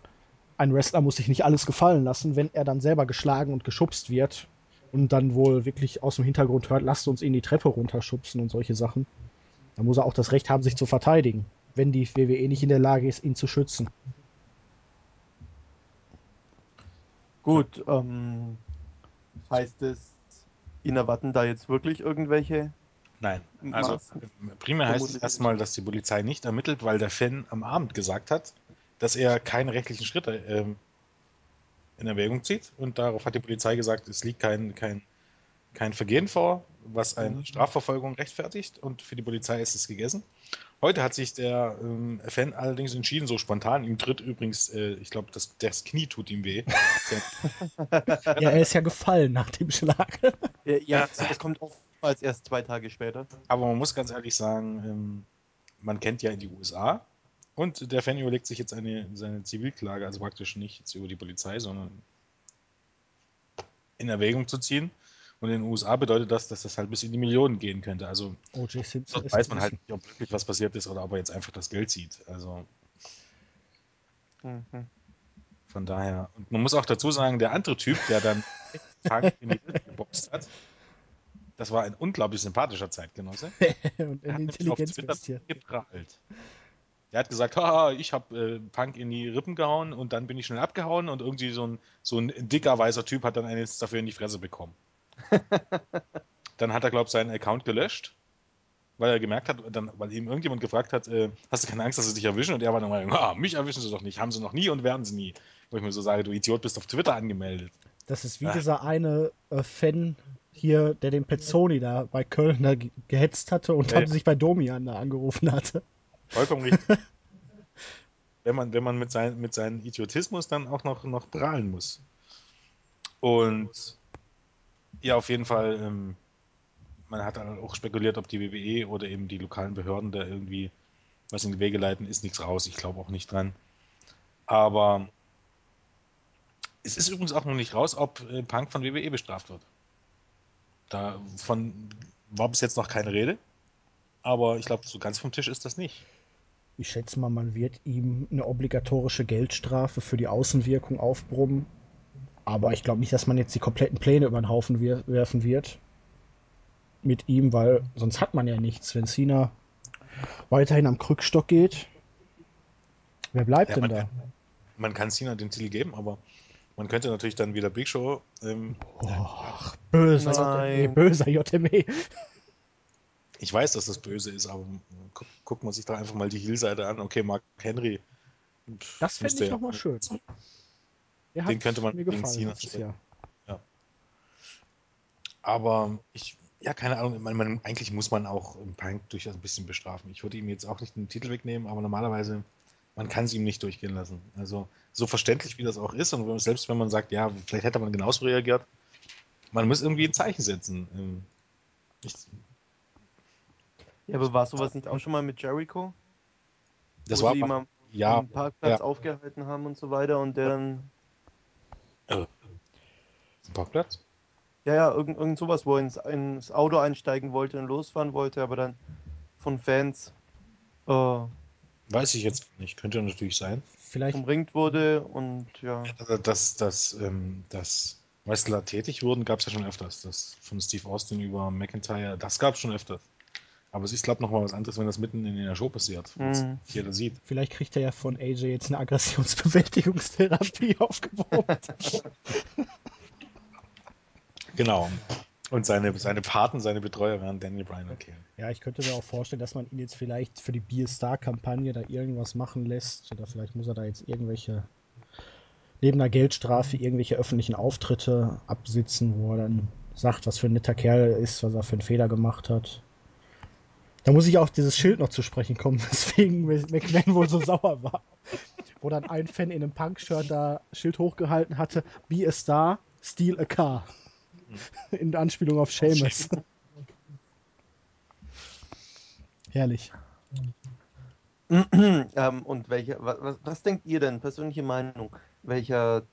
ein Wrestler muss sich nicht alles gefallen lassen, wenn er dann selber geschlagen und geschubst wird und dann wohl wirklich aus dem Hintergrund hört, lasst uns ihn die Treppe runterschubsen und solche Sachen. Da muss er auch das Recht haben, sich zu verteidigen, wenn die WWE nicht in der Lage ist, ihn zu schützen. Gut, ähm, heißt es, ihn erwarten da jetzt wirklich irgendwelche? Nein, also Maßen- primär heißt es erstmal, dass die Polizei nicht ermittelt, weil der Fan am Abend gesagt hat, dass er keine rechtlichen Schritte ähm, in Erwägung zieht. Und darauf hat die Polizei gesagt, es liegt kein, kein, kein Vergehen vor, was eine Mhm. Strafverfolgung rechtfertigt. Und für die Polizei ist es gegessen. Heute hat sich der ähm, Fan allerdings entschieden, so spontan. Ihm tritt übrigens, äh, ich glaube, das, das Knie tut ihm weh. Ja, er ist ja gefallen nach dem Schlag. Ja, ja das kommt oftmals erst zwei Tage später. Aber man muss ganz ehrlich sagen, ähm, man kennt ja die USA und der Fan überlegt sich jetzt eine, seine Zivilklage, also praktisch nicht jetzt über die Polizei, sondern in Erwägung zu ziehen. Und in den USA bedeutet das, dass das halt bis in die Millionen gehen könnte. Also ist weiß man halt nicht, ob wirklich was passiert ist oder ob er jetzt einfach das Geld sieht. Also Mhm. von daher. Und man muss auch dazu sagen, der andere Typ, der dann in die Hütte geboxt hat, das war ein unglaublich sympathischer Zeitgenosse. und Intelligenzbestie. Twitter geprahlt. Der hat gesagt, haha, ich habe äh, Punk in die Rippen gehauen und dann bin ich schnell abgehauen und irgendwie so ein, so ein dicker weißer Typ hat dann eines dafür in die Fresse bekommen. dann hat er, glaube ich, seinen Account gelöscht, weil er gemerkt hat, dann, weil ihm irgendjemand gefragt hat, äh, hast du keine Angst, dass sie dich erwischen? Und er war dann mal, ah, mich erwischen sie doch nicht, haben sie noch nie und werden sie nie. Wo ich mir so sage, du Idiot, bist auf Twitter angemeldet. Das ist wie Ah. dieser eine äh, Fan hier, der den Pezzoni da bei Köln da ge- gehetzt hatte und Ja, dann ja. sich bei Domian da angerufen hatte. Vollkommen richtig. wenn man, wenn man mit, sein, mit seinem Idiotismus dann auch noch, noch prahlen muss. Und ja, auf jeden Fall, ähm, man hat dann auch spekuliert, ob die WWE oder eben die lokalen Behörden da irgendwie was in die Wege leiten, ist nichts raus. Ich glaube auch nicht dran. Aber es ist übrigens auch noch nicht raus, ob äh, Punk von WWE bestraft wird. Davon war bis jetzt noch keine Rede. Aber ich glaube, so ganz vom Tisch ist das nicht. Ich schätze mal, man wird ihm eine obligatorische Geldstrafe für die Außenwirkung aufbrummen. Aber ich glaube nicht, dass man jetzt die kompletten Pläne über den Haufen wir werfen wird. Mit ihm, weil sonst hat man ja nichts. Wenn Cena weiterhin am Krückstock geht, wer bleibt Ja, denn man da? man kann Cena den Titel geben, aber man könnte natürlich dann wieder Big Show. Ähm, Och, böser. JME, böser. JME. Ich weiß, dass das böse ist, aber guck, guckt man sich da einfach mal die Heel-Seite an. Okay, Mark Henry. Das fände müsste ich ja- nochmal schön. Der Den könnte man mir gegen gefallen Cena stecken. Jahr. Aber ich, ja, keine Ahnung. Meine, man, eigentlich muss man auch Punk durchaus ein bisschen bestrafen. Ich würde ihm jetzt auch nicht den Titel wegnehmen, aber normalerweise, man kann es ihm nicht durchgehen lassen. Also, so verständlich wie das auch ist, und selbst wenn man sagt, ja, vielleicht hätte man genauso reagiert, man muss irgendwie ein Zeichen setzen. Ähm, Ich, Ja, aber war sowas nicht auch schon mal mit Jericho? das wo war sie am ja, am Parkplatz ja. aufgehalten haben und so weiter und der dann, Ein Parkplatz? ja, ja, irgend, irgend sowas, wo er ins, ins Auto einsteigen wollte und losfahren wollte, aber dann von Fans äh, Weiß ich jetzt nicht. Könnte natürlich sein. Vielleicht, umringt wurde und ja. Also, Dass, dass, ähm, dass Wrestler tätig wurden, gab es ja schon öfters. Das von Steve Austin über McIntyre, das gab es schon öfters. Aber es ist, glaube ich, nochmal was anderes, wenn das mitten in der Show passiert, Mhm. jeder sieht. vielleicht kriegt er ja von AJ jetzt eine Aggressionsbewältigungstherapie aufgebaut. Genau. Und seine, seine Paten, seine Betreuer wären Daniel Bryan und Kane. Ja, ich könnte mir auch vorstellen, dass man ihn jetzt vielleicht für die Beer Star-Kampagne da irgendwas machen lässt. Oder vielleicht muss er da jetzt irgendwelche, neben einer Geldstrafe, irgendwelche öffentlichen Auftritte absitzen, wo er dann sagt, was für ein netter Kerl er ist, was er für einen Fehler gemacht hat. Da muss ich auf dieses Schild noch zu sprechen kommen, weswegen McMahon wohl so sauer war. Wo dann ein Fan in einem Punk-Shirt da Schild hochgehalten hatte, Be a Star, Steal a Car. In Anspielung auf Seamus. Herrlich. ähm, und welcher, was, was denkt ihr denn, persönliche Meinung, welcher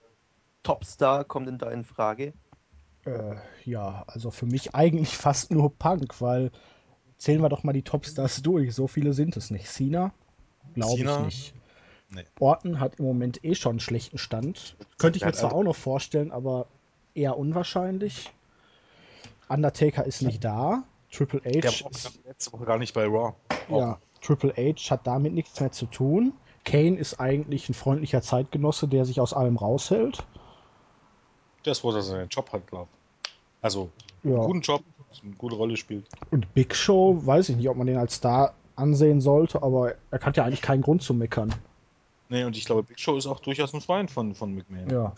Topstar kommt denn da in Frage? Äh, ja, also für mich eigentlich fast nur Punk, weil zählen wir doch mal die Topstars durch. So viele sind es nicht. Cena? Glaube ich nicht. Nee. Orton hat im Moment eh schon einen schlechten Stand. Könnte ich mir zwar auch noch vorstellen, aber eher unwahrscheinlich. Undertaker ist nicht da. Triple H Der war ist, letzte Woche gar nicht bei Raw. ja, Triple H hat damit nichts mehr zu tun. Kane ist eigentlich ein freundlicher Zeitgenosse, der sich aus allem raushält. Der ist froh, dass er seinen Job hat, glaube ich. Also, Ja. guten Job, eine gute Rolle spielt. Und Big Show, weiß ich nicht, ob man den als Star ansehen sollte, aber er hat ja eigentlich keinen Grund zu meckern. Nee, und ich glaube, Big Show ist auch durchaus ein Freund von, von McMahon. Ja.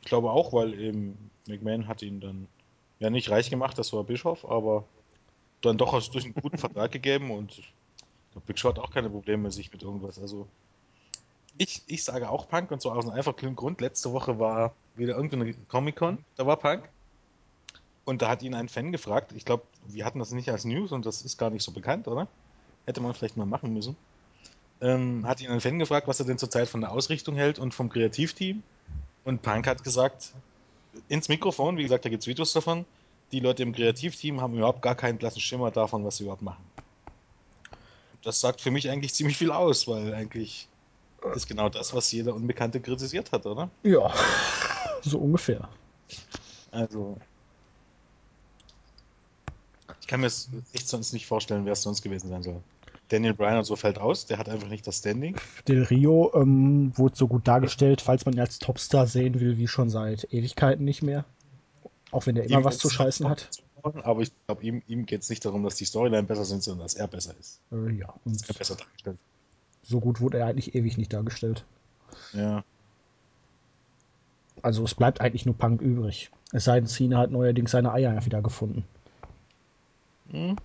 Ich glaube auch, weil eben McMahon hat ihn dann ja nicht reich gemacht, das war Bischof, aber dann doch aus- durch einen guten Vertrag gegeben und glaube, Big Show hat auch keine Probleme sich mit irgendwas. Also ich, ich sage auch Punk und zwar aus einem einfachen Grund. Letzte Woche war wieder irgendeine Comic-Con, da war Punk. Und da hat ihn ein Fan gefragt, ich glaube, wir hatten das nicht als News und das ist gar nicht so bekannt, oder? Hätte man vielleicht mal machen müssen. Ähm, hat ihn ein Fan gefragt, was er denn zurzeit von der Ausrichtung hält und vom Kreativteam. Und Punk hat gesagt, ins Mikrofon, wie gesagt, da gibt es Videos davon, die Leute im Kreativteam haben überhaupt gar keinen blassen Schimmer davon, was sie überhaupt machen. Das sagt für mich eigentlich ziemlich viel aus, weil eigentlich ist genau das, was jeder Unbekannte kritisiert hat, oder? Ja, so ungefähr. Also. Ich kann mir es echt sonst nicht vorstellen, wer es sonst gewesen sein soll. Daniel Bryan und so fällt aus, der hat einfach nicht das Standing. Del Rio ähm, wurde so gut dargestellt, falls man ihn als Topstar sehen will, wie schon seit Ewigkeiten nicht mehr. Auch wenn er immer Ihm was zu scheißen hat. Aber ich glaube, ihm, ihm geht es nicht darum, dass die Storyline besser sind, sondern dass er besser ist. Äh, ja, und er besser dargestellt. so gut wurde er eigentlich ewig nicht dargestellt. Ja. Also es bleibt eigentlich nur Punk übrig. Es sei denn, Cena hat neuerdings seine Eier wieder gefunden. Hm.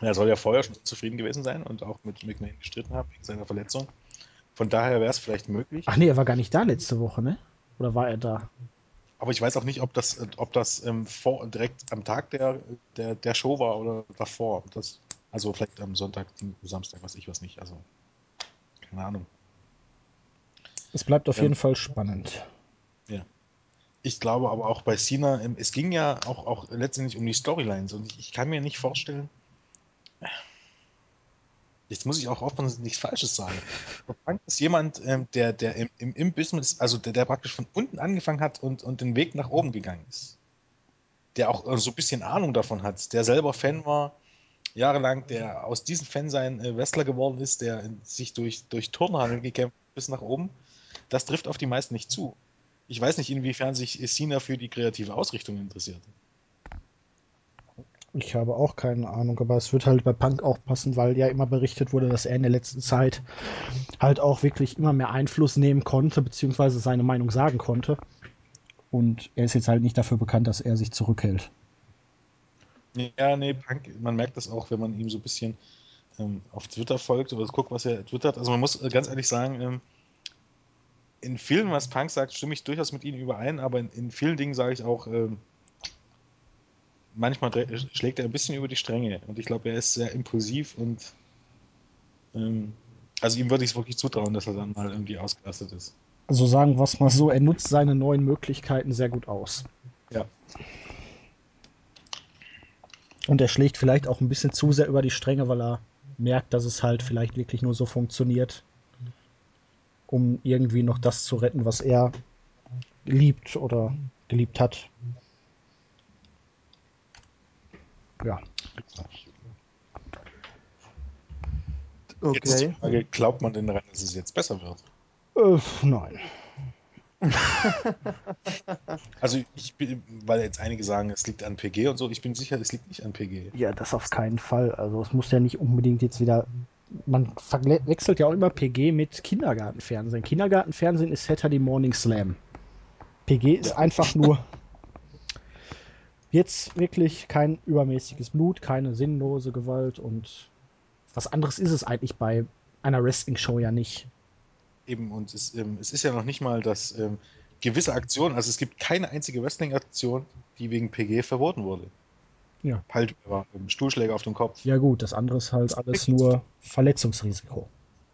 Er soll ja vorher schon zufrieden gewesen sein und auch mit McMahon gestritten haben wegen seiner Verletzung. Von daher wäre es vielleicht möglich. Ach nee, er war gar nicht da letzte Woche, ne? Oder war er da? Aber ich weiß auch nicht, ob das, ob das ähm, vor, direkt am Tag der, der, der Show war oder davor. Das, also vielleicht am Sonntag, Samstag, was ich was nicht. Also keine Ahnung. Es bleibt auf Ja. jeden Fall spannend. Ich glaube aber auch bei Cena, ähm, es ging ja auch, auch letztendlich um die Storylines und ich, ich kann mir nicht vorstellen, jetzt muss ich auch aufpassen, dass ich nichts Falsches sage. Punk ist jemand, ähm, der, der im, im, im Business, also der, der praktisch von unten angefangen hat und, und den Weg nach oben gegangen ist. Der auch äh, so ein bisschen Ahnung davon hat, der selber Fan war, jahrelang, der aus diesem Fansein äh, Wrestler geworden ist, der sich durch, durch Turnhandel gekämpft bis nach oben. Das trifft auf die meisten nicht zu. Ich weiß nicht, inwiefern sich Cena für die kreative Ausrichtung interessiert. Ich habe auch keine Ahnung, aber es wird halt bei Punk auch passen, weil ja immer berichtet wurde, dass er in der letzten Zeit halt auch wirklich immer mehr Einfluss nehmen konnte, beziehungsweise seine Meinung sagen konnte. Und er ist jetzt halt nicht dafür bekannt, dass er sich zurückhält. Ja, nee, Punk, man merkt das auch, wenn man ihm so ein bisschen ähm, auf Twitter folgt oder guckt, was er twittert. Also man muss ganz ehrlich sagen, ähm, in vielen, was Punk sagt, stimme ich durchaus mit ihm überein, aber in, in vielen Dingen sage ich auch, ähm, manchmal dre- schlägt er ein bisschen über die Stränge und ich glaube, er ist sehr impulsiv und ähm, also ihm würde ich es wirklich zutrauen, dass er dann mal irgendwie ausgelastet ist. Also sagen wir es mal so, er nutzt seine neuen Möglichkeiten sehr gut aus. Ja. Und er schlägt vielleicht auch ein bisschen zu sehr über die Stränge, weil er merkt, dass es halt vielleicht wirklich nur so funktioniert, um irgendwie noch das zu retten, was er liebt oder geliebt hat. Ja, Jetzt die Okay. Frage, glaubt man denn daran, dass es jetzt besser wird? äh, nein. Also ich bin, weil jetzt einige sagen, es liegt an PG und so, ich bin sicher, es liegt nicht an PG. Ja, das auf keinen Fall. Also es muss ja nicht unbedingt jetzt wieder. Man verwechselt ja auch immer PG mit Kindergartenfernsehen. Kindergartenfernsehen ist Saturday Morning Slam. PG ist einfach nur jetzt wirklich kein übermäßiges Blut, keine sinnlose Gewalt und was anderes ist es eigentlich bei einer Wrestling-Show ja nicht. Eben, und es, ähm, es ist ja noch nicht mal, dass ähm, gewisse Aktionen, also es gibt keine einzige Wrestling-Aktion, die wegen PG verboten wurde. Ja. Halt, Stuhlschläge auf den Kopf. Ja gut, das andere ist halt alles nur Verletzungsrisiko.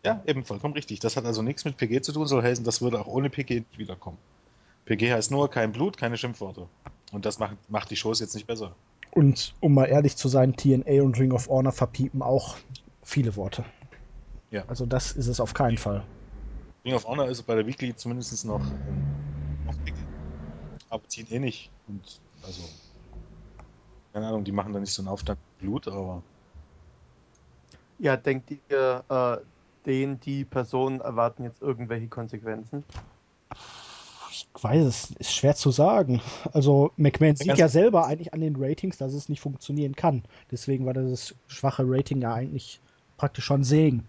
Ja, eben vollkommen richtig. Das hat also nichts mit PG zu tun, soll heißen, das würde auch ohne PG nicht wiederkommen. PG heißt nur kein Blut, keine Schimpfworte. Und das macht, macht die Shows jetzt nicht besser. Und um mal ehrlich zu sein, TNA und Ring of Honor verpiepen auch viele Worte. Ja. Also das ist es auf keinen Fall. Ring of Honor ist bei der Weekly zumindest noch, ähm, noch dicke. Aber eh nicht. Und also, keine Ahnung, die machen da nicht so einen Aufstand mit Blut, aber Ja, denkt ihr, äh, den, die Personen erwarten jetzt irgendwelche Konsequenzen? Ich weiß es, ist schwer zu sagen. Also McMahon sieht ja selber eigentlich an den Ratings, dass es nicht funktionieren kann. Deswegen war das schwache Rating ja eigentlich praktisch schon Segen.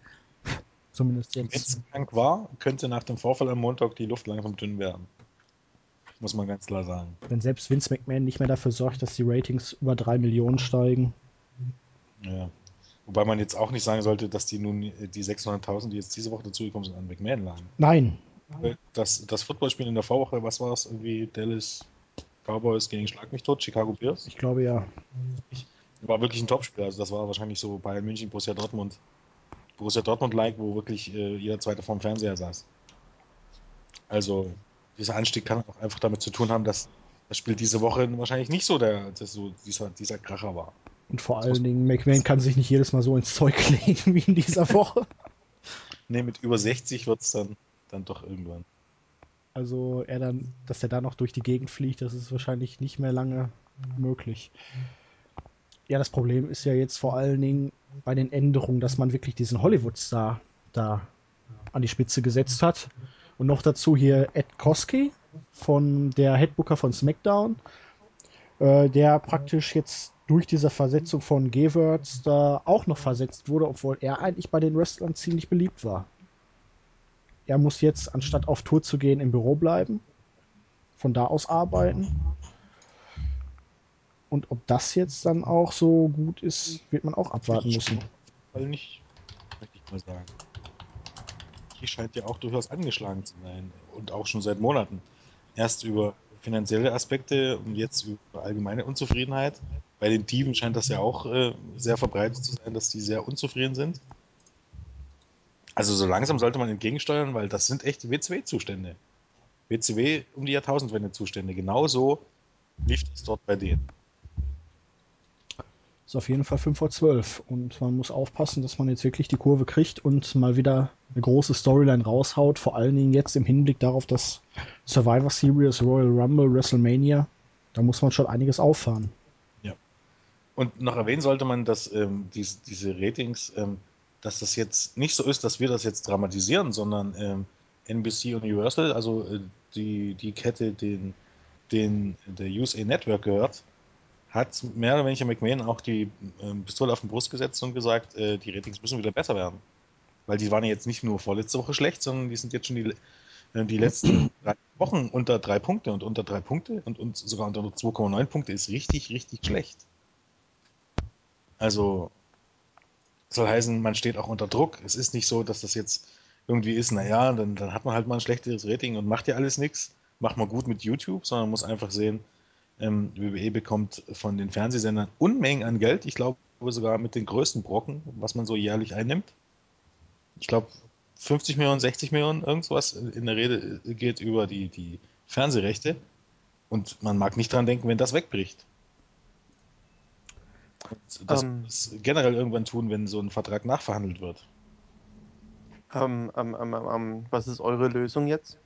Zumindest wenn es jetzt. krank war, könnte nach dem Vorfall am Montag die Luft langsam dünn werden. Muss man ganz klar sagen. Wenn selbst Vince McMahon nicht mehr dafür sorgt, dass die Ratings über drei Millionen steigen. Ja. Wobei man jetzt auch nicht sagen sollte, dass die nun äh, die 600.000, die jetzt diese Woche dazugekommen sind, an McMahon lagen. Nein, Weil Das, das Footballspiel in der Vorwoche, was war es? Irgendwie Dallas Cowboys gegen Schlag mich tot, Chicago Bears. ich glaube ja. War wirklich ein Topspiel. Also das war wahrscheinlich so Bayern München, Borussia Dortmund. Borussia Dortmund-like, wo wirklich äh, jeder Zweite vorm Fernseher saß. Also dieser Anstieg kann auch einfach damit zu tun haben, dass das Spiel diese Woche wahrscheinlich nicht so der, das so dieser, dieser Kracher war. Und vor allen Dingen, McMahon kann sich nicht jedes Mal so ins Zeug legen wie in dieser Woche. Ne, mit über 60 wird es dann, dann doch irgendwann. Also er dann, dass er da noch durch die Gegend fliegt, das ist wahrscheinlich nicht mehr lange möglich. Ja, das Problem ist ja jetzt vor allen Dingen bei den Änderungen, dass man wirklich diesen Hollywood-Star da an die Spitze gesetzt hat. Und noch dazu hier Ed Koski von der Headbooker von SmackDown, äh, der praktisch jetzt durch diese Versetzung von G-Words da auch noch versetzt wurde, obwohl er eigentlich bei den Wrestlern ziemlich beliebt war. Er muss jetzt, anstatt auf Tour zu gehen, im Büro bleiben, von da aus arbeiten. Und ob das jetzt dann auch so gut ist, wird man auch abwarten müssen. Weil nicht, möchte ich mal sagen. Die scheint ja auch durchaus angeschlagen zu sein. Und auch schon seit Monaten. Erst über finanzielle Aspekte und jetzt über allgemeine Unzufriedenheit. Bei den Teams scheint das ja auch äh, sehr verbreitet zu sein, dass die sehr unzufrieden sind. Also so langsam sollte man entgegensteuern, weil das sind echt WCW-Zustände. WCW um die Jahrtausendwende-Zustände. Genauso lief es dort bei denen. Ist auf jeden Fall 5 vor 12. Und man muss aufpassen, dass man jetzt wirklich die Kurve kriegt und mal wieder eine große Storyline raushaut. Vor allen Dingen jetzt im Hinblick darauf, dass Survivor Series, Royal Rumble, WrestleMania, da muss man schon einiges auffahren. Und noch erwähnen sollte man, dass ähm, diese, diese Ratings, ähm, dass das jetzt nicht so ist, dass wir das jetzt dramatisieren, sondern ähm, NBC Universal, also äh, die, die Kette, den, den der USA Network gehört, hat mehr oder weniger McMahon auch die ähm, Pistole auf den Brust gesetzt und gesagt, äh, die Ratings müssen wieder besser werden. Weil die waren ja jetzt nicht nur vorletzte Woche schlecht, sondern die sind jetzt schon die, äh, die letzten drei Wochen unter drei Punkte und unter drei Punkte und, und sogar unter 2,9 Punkte ist richtig, richtig schlecht. Also soll heißen, man steht auch unter Druck. Es ist nicht so, dass das jetzt irgendwie ist, naja, dann, dann hat man halt mal ein schlechteres Rating und macht ja alles nichts. Macht man gut mit YouTube, sondern man muss einfach sehen, ähm, WWE bekommt von den Fernsehsendern Unmengen an Geld. Ich glaube sogar mit den größten Brocken, was man so jährlich einnimmt. Ich glaube 50 Millionen, 60 Millionen, irgendwas in der Rede geht über die, die Fernsehrechte. Und man mag nicht dran denken, wenn das wegbricht. Und das Ähm. muss generell irgendwann tun, wenn so ein Vertrag nachverhandelt wird. Ähm, ähm, ähm, ähm, ähm, was ist eure Lösung jetzt?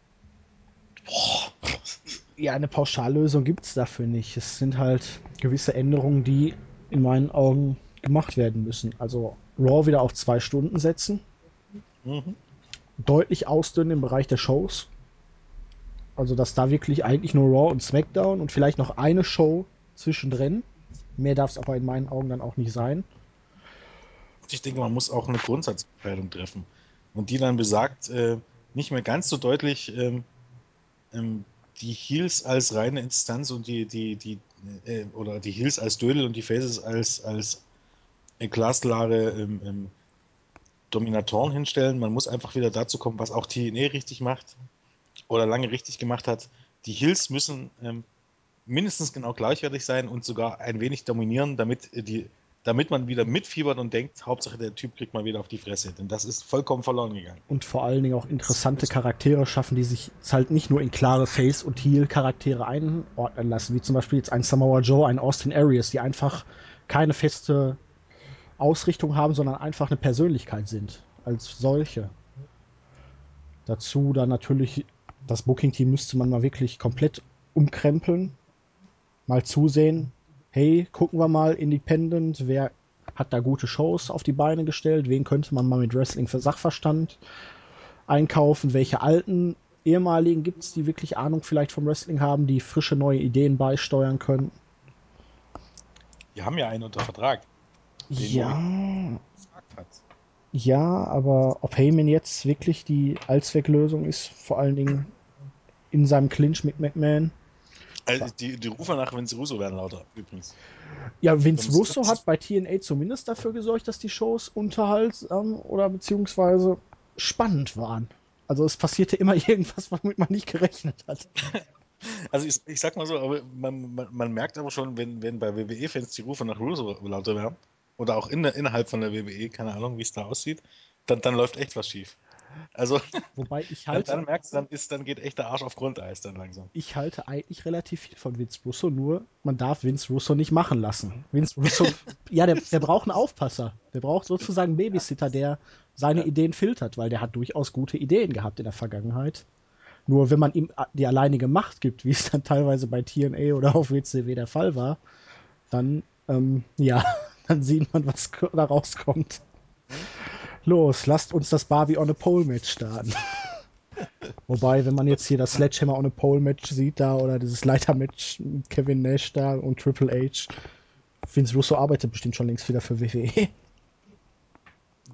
Ja, eine Pauschallösung gibt es dafür nicht. Es sind halt gewisse Änderungen, die in meinen Augen gemacht werden müssen. Also Raw wieder auf zwei Stunden setzen, Mhm. deutlich ausdünnen im Bereich der Shows. Also, dass da wirklich eigentlich nur Raw und SmackDown und vielleicht noch eine Show zwischendrin. Mehr darf es aber in meinen Augen dann auch nicht sein. Ich denke, man muss auch eine Grundsatzentscheidung treffen. Und die dann besagt, äh, nicht mehr ganz so deutlich ähm, ähm, die Heels als reine Instanz und die, die, die, äh, oder die Heels als Dödel und die Faces als, als glasklare ähm, ähm, Dominatoren hinstellen. Man muss einfach wieder dazu kommen, was auch TNA richtig macht oder lange richtig gemacht hat. Die Heels müssen ähm, mindestens genau gleichwertig sein und sogar ein wenig dominieren, damit die damit man wieder mitfiebert und denkt, Hauptsache der Typ kriegt mal wieder auf die Fresse. Denn das ist vollkommen verloren gegangen. Und vor allen Dingen auch interessante Charaktere schaffen, die sich halt nicht nur in klare Face- und Heel-Charaktere einordnen lassen, wie zum Beispiel jetzt ein Samoa Joe, ein Austin Aries, die einfach keine feste Ausrichtung haben, sondern einfach eine Persönlichkeit sind als solche. Dazu dann natürlich das Booking-Team müsste man mal wirklich komplett umkrempeln, mal zusehen, hey, gucken wir mal Independent, wer hat da gute Shows auf die Beine gestellt, wen könnte man mal mit Wrestling für Sachverstand einkaufen, welche alten ehemaligen gibt es, die wirklich Ahnung vielleicht vom Wrestling haben, die frische neue Ideen beisteuern können. Wir haben ja einen unter Vertrag. Ja, ja, aber ob Heyman jetzt wirklich die Allzwecklösung ist, vor allen Dingen in seinem Clinch mit McMahon. Also die, die Rufe nach Vince Russo werden lauter, übrigens. Ja, Vince Russo hat bei TNA zumindest dafür gesorgt, dass die Shows unterhaltsam oder beziehungsweise spannend waren. Also es passierte immer irgendwas, womit man nicht gerechnet hat. Also ich, ich sag mal so, aber man, man, man merkt aber schon, wenn, wenn bei WWE-Fans die Rufe nach Russo lauter werden, oder auch in, innerhalb von der WWE, keine Ahnung, wie es da aussieht, dann, dann läuft echt was schief. Also Wobei ich dann, halte, dann merkst du, dann, ist, dann geht echt der Arsch auf Grundeis dann langsam. ich halte eigentlich relativ viel von Vince Russo, nur man darf Vince Russo nicht machen lassen. Vince Russo, ja, der, der braucht einen Aufpasser. Der braucht sozusagen einen Babysitter, der seine Ja. Ideen filtert, weil der hat durchaus gute Ideen gehabt in der Vergangenheit. Nur wenn man ihm die alleinige Macht gibt, wie es dann teilweise bei TNA oder auf WCW der Fall war, dann, ähm, ja, dann sieht man, was da rauskommt. Los, lasst uns das Barbie on a Pole Match starten. Wobei, wenn man jetzt hier das Sledgehammer on a Pole Match sieht da oder dieses Leitermatch mit Kevin Nash da und Triple H, Vince Russo arbeitet bestimmt schon längst wieder für. WWE.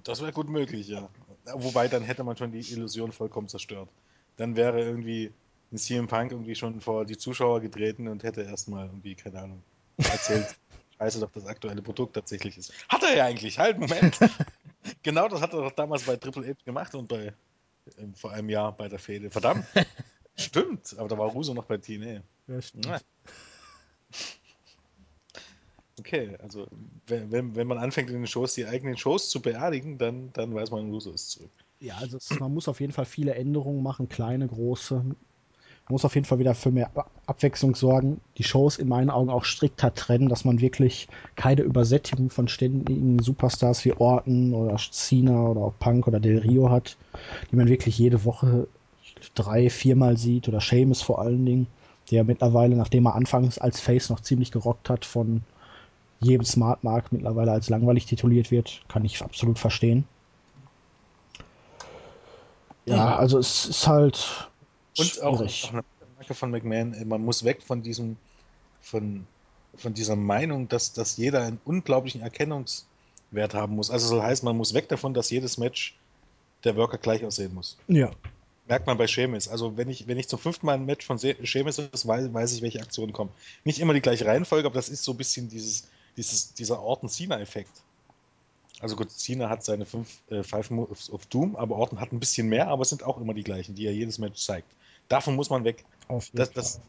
Das wäre gut möglich, ja. Wobei, dann hätte man schon die Illusion vollkommen zerstört. Dann wäre irgendwie ein CM Punk irgendwie schon vor die Zuschauer getreten und hätte erstmal irgendwie, keine Ahnung, erzählt, scheiße doch das aktuelle Produkt tatsächlich ist. Hat er ja eigentlich, halt, Moment. genau das hat er doch damals bei Triple H gemacht und bei ähm, vor einem Jahr bei der Fehde. Verdammt. Stimmt, aber da war Russo noch bei TNA. Ja, stimmt. Ja. Okay, also wenn, wenn, wenn man anfängt in den Shows die eigenen Shows zu beerdigen, dann, dann weiß man, Russo ist zurück. Ja, also es, man muss auf jeden Fall viele Änderungen machen, kleine, große. Muss auf jeden Fall wieder für mehr Ab- Abwechslung sorgen. Die Shows in meinen Augen auch strikter trennen, dass man wirklich keine Übersättigung von ständigen Superstars wie Orton oder Cena oder auch Punk oder Del Rio hat, die man wirklich jede Woche drei, viermal sieht oder Sheamus vor allen Dingen, der mittlerweile, nachdem er anfangs als Face noch ziemlich gerockt hat, von jedem Smart Mark mittlerweile als langweilig tituliert wird, kann ich absolut verstehen. Ja, also es ist halt Und auch, auch eine Marke von McMahon, äh, man muss weg von diesem, von, von dieser Meinung, dass, dass jeder einen unglaublichen Erkennungswert haben muss. Also soll heißen, man muss weg davon, dass jedes Match der Worker gleich aussehen muss. Ja. Merkt man bei Sheamus. Also wenn ich, wenn ich zum fünften Mal ein Match von Sheamus ist, weiß, weiß ich, welche Aktionen kommen. Nicht immer die gleiche Reihenfolge, aber das ist so ein bisschen dieses, dieses, dieser Orton-Cena-Effekt. Also gut, Cena hat seine fünf, äh, Five Moves of Doom, aber Orton hat ein bisschen mehr, aber es sind auch immer die gleichen, die er jedes Match zeigt. Davon muss man weg. Das, das,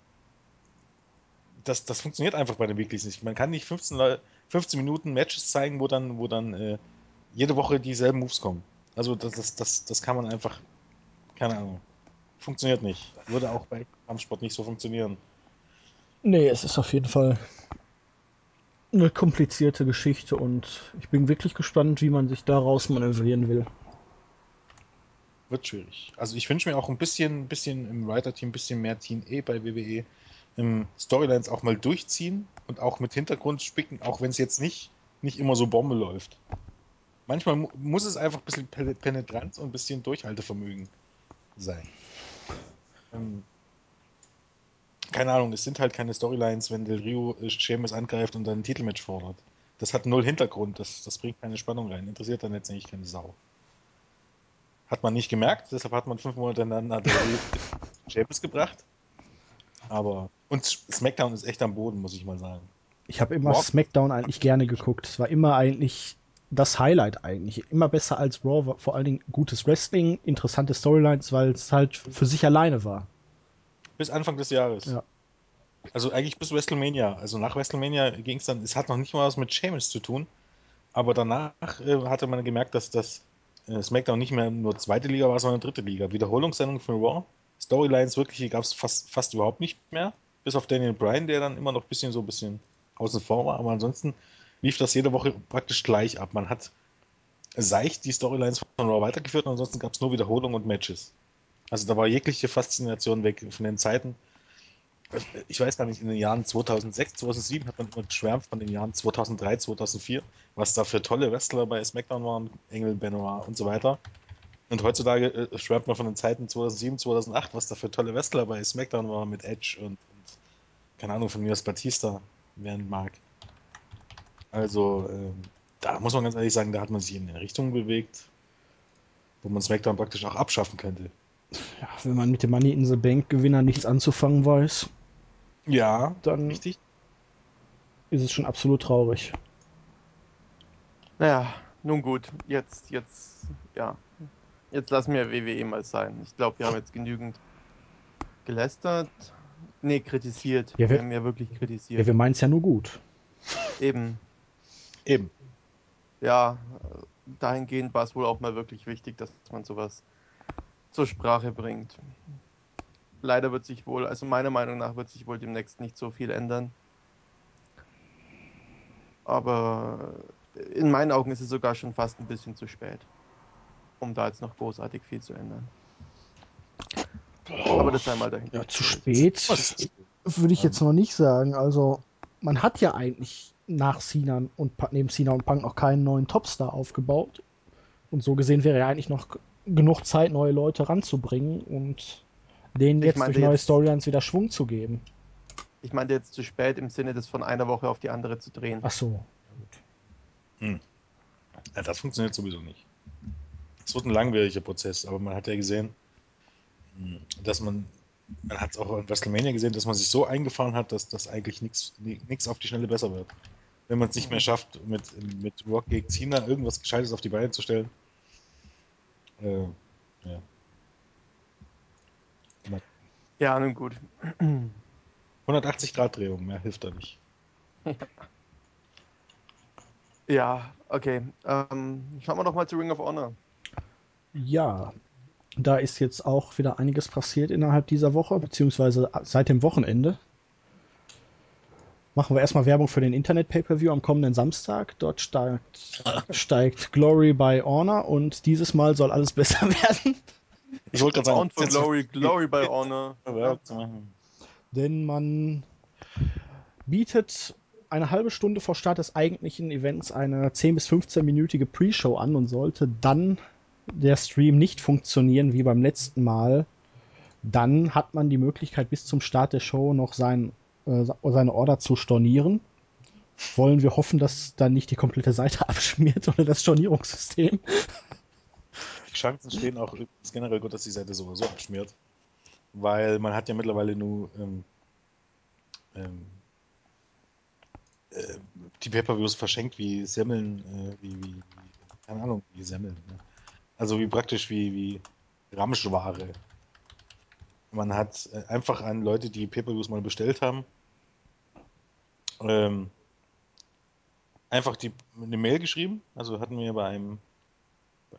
das, das funktioniert einfach bei den Weeklies nicht. Man kann nicht 15, Leu- 15 Minuten Matches zeigen, wo dann, wo dann äh, jede Woche dieselben Moves kommen. Also das, das, das, das kann man einfach, keine Ahnung, funktioniert nicht. Würde auch bei Kampfsport nicht so funktionieren. Nee, es ist auf jeden Fall eine komplizierte Geschichte und ich bin wirklich gespannt, wie man sich daraus manövrieren will. Wird schwierig. Also ich wünsche mir auch ein bisschen, bisschen im Writer-Team, ein bisschen mehr Team E bei WWE. Im Storylines auch mal durchziehen und auch mit Hintergrund spicken, auch wenn es jetzt nicht, nicht immer so Bombe läuft. Manchmal mu muss es einfach ein bisschen Pe- Penetranz und ein bisschen Durchhaltevermögen sein. Ähm, keine Ahnung, es sind halt keine Storylines, wenn Del Rio äh, Sheamus angreift und dann ein Titelmatch fordert. Das hat null Hintergrund, das, das bringt keine Spannung rein, interessiert dann letztendlich keine Sau. Hat man nicht gemerkt, deshalb hat man fünf Monate hintereinander Sheamus gebracht. Aber. Und SmackDown ist echt am Boden, muss ich mal sagen. Ich habe immer Raw- SmackDown eigentlich gerne geguckt. Es war immer eigentlich das Highlight eigentlich. Immer besser als Raw, war vor allen Dingen gutes Wrestling, interessante Storylines, weil es halt für sich alleine war. Bis Anfang des Jahres. Ja. Also eigentlich bis WrestleMania. Also nach WrestleMania ging es dann, es hat noch nicht mal was mit Sheamus zu tun, Aber danach äh, hatte man gemerkt, dass das SmackDown nicht mehr nur zweite Liga war, sondern dritte Liga. Wiederholungssendung von Raw. Storylines wirklich gab es fast, fast überhaupt nicht mehr. Bis auf Daniel Bryan, der dann immer noch ein bisschen so ein bisschen außen vor war. Aber ansonsten lief das jede Woche praktisch gleich ab. Man hat seicht die Storylines von Raw weitergeführt und ansonsten gab es nur Wiederholung und Matches. Also da war jegliche Faszination weg von den Zeiten. Ich weiß gar nicht, in den Jahren 2006, 2007 hat man immer geschwärmt von den Jahren 2003, 2004, was da für tolle Wrestler bei SmackDown waren, Engel, Benoit und so weiter. Und heutzutage äh, schwärmt man von den Zeiten 2007, 2008, was da für tolle Wrestler bei SmackDown waren mit Edge und, und keine Ahnung, von mir aus Batista, wer ihn mag. Also, ähm, da muss man ganz ehrlich sagen, da hat man sich in eine Richtung bewegt, wo man SmackDown praktisch auch abschaffen könnte. Ja, wenn man mit dem Money in the Bank Gewinner nichts anzufangen weiß, Ja, dann richtig. ist es schon absolut traurig. Naja, nun gut, jetzt, jetzt, ja. Jetzt lassen wir WWE mal sein. Ich glaube, wir haben jetzt genügend gelästert. Nee, kritisiert. Ja, wir, wir- haben ja wirklich Ja, kritisiert. wir meinen es ja nur gut. Eben. Eben. Ja, dahingehend war es wohl auch mal wirklich wichtig, dass man sowas zur Sprache bringt. Leider wird sich wohl, also meiner Meinung nach wird sich wohl demnächst nicht so viel ändern. Aber in meinen Augen ist es sogar schon fast ein bisschen zu spät, um da jetzt noch großartig viel zu ändern. Aber das sei mal dahin. Ja, zu spät würde ich jetzt noch nicht sagen. Also, man hat ja eigentlich nach Cena und neben Cena und Punk noch keinen neuen Topstar aufgebaut. Und so gesehen wäre ja eigentlich noch genug Zeit, neue Leute ranzubringen und denen jetzt durch neue jetzt- Storylines wieder Schwung zu geben. Ich meinte jetzt zu spät im Sinne, das von einer Woche auf die andere zu drehen. Ach so. Ja, das funktioniert sowieso nicht. Es wird ein langwieriger Prozess, aber man hat ja gesehen, mh, dass man, man hat es auch in WrestleMania gesehen, dass man sich so eingefahren hat, dass das eigentlich nichts nichts auf die Schnelle besser wird. Wenn man es nicht mehr schafft, mit, mit Rock gegen Cena irgendwas Gescheites auf die Beine zu stellen. Äh, ja. Ja, nun gut. 180 Grad Drehung, mehr hilft da nicht. Ja, okay. Ähm, schauen wir doch mal zu Ring of Honor. Ja, da ist jetzt auch wieder einiges passiert innerhalb dieser Woche, beziehungsweise seit dem Wochenende. Machen wir erstmal Werbung für den Internet-Pay-Per-View am kommenden Samstag. Dort steigt, steigt Glory bei Honor und dieses Mal soll alles besser werden, Ich wollte gerade Bound for Glory, Glory by Honor. Denn man bietet eine halbe Stunde vor Start des eigentlichen Events eine 10 bis 15-minütige Pre-Show an und sollte dann der Stream nicht funktionieren wie beim letzten Mal, dann hat man die Möglichkeit bis zum Start der Show noch sein, äh, seine Order zu stornieren. Wollen wir hoffen, dass dann nicht die komplette Seite abschmiert oder das Stornierungssystem. Die Chancen stehen auch generell gut, dass die Seite sowieso abschmiert. Weil man hat ja mittlerweile nur ähm, ähm, äh, die Pay-Per-Views verschenkt wie Semmeln, äh, wie, wie, keine Ahnung, wie Semmeln. Ne? Also wie praktisch wie, wie Ramschware. Man hat äh, einfach an Leute, die Pay-Per-Views mal bestellt haben, ähm, einfach die, eine Mail geschrieben. Also hatten wir bei einem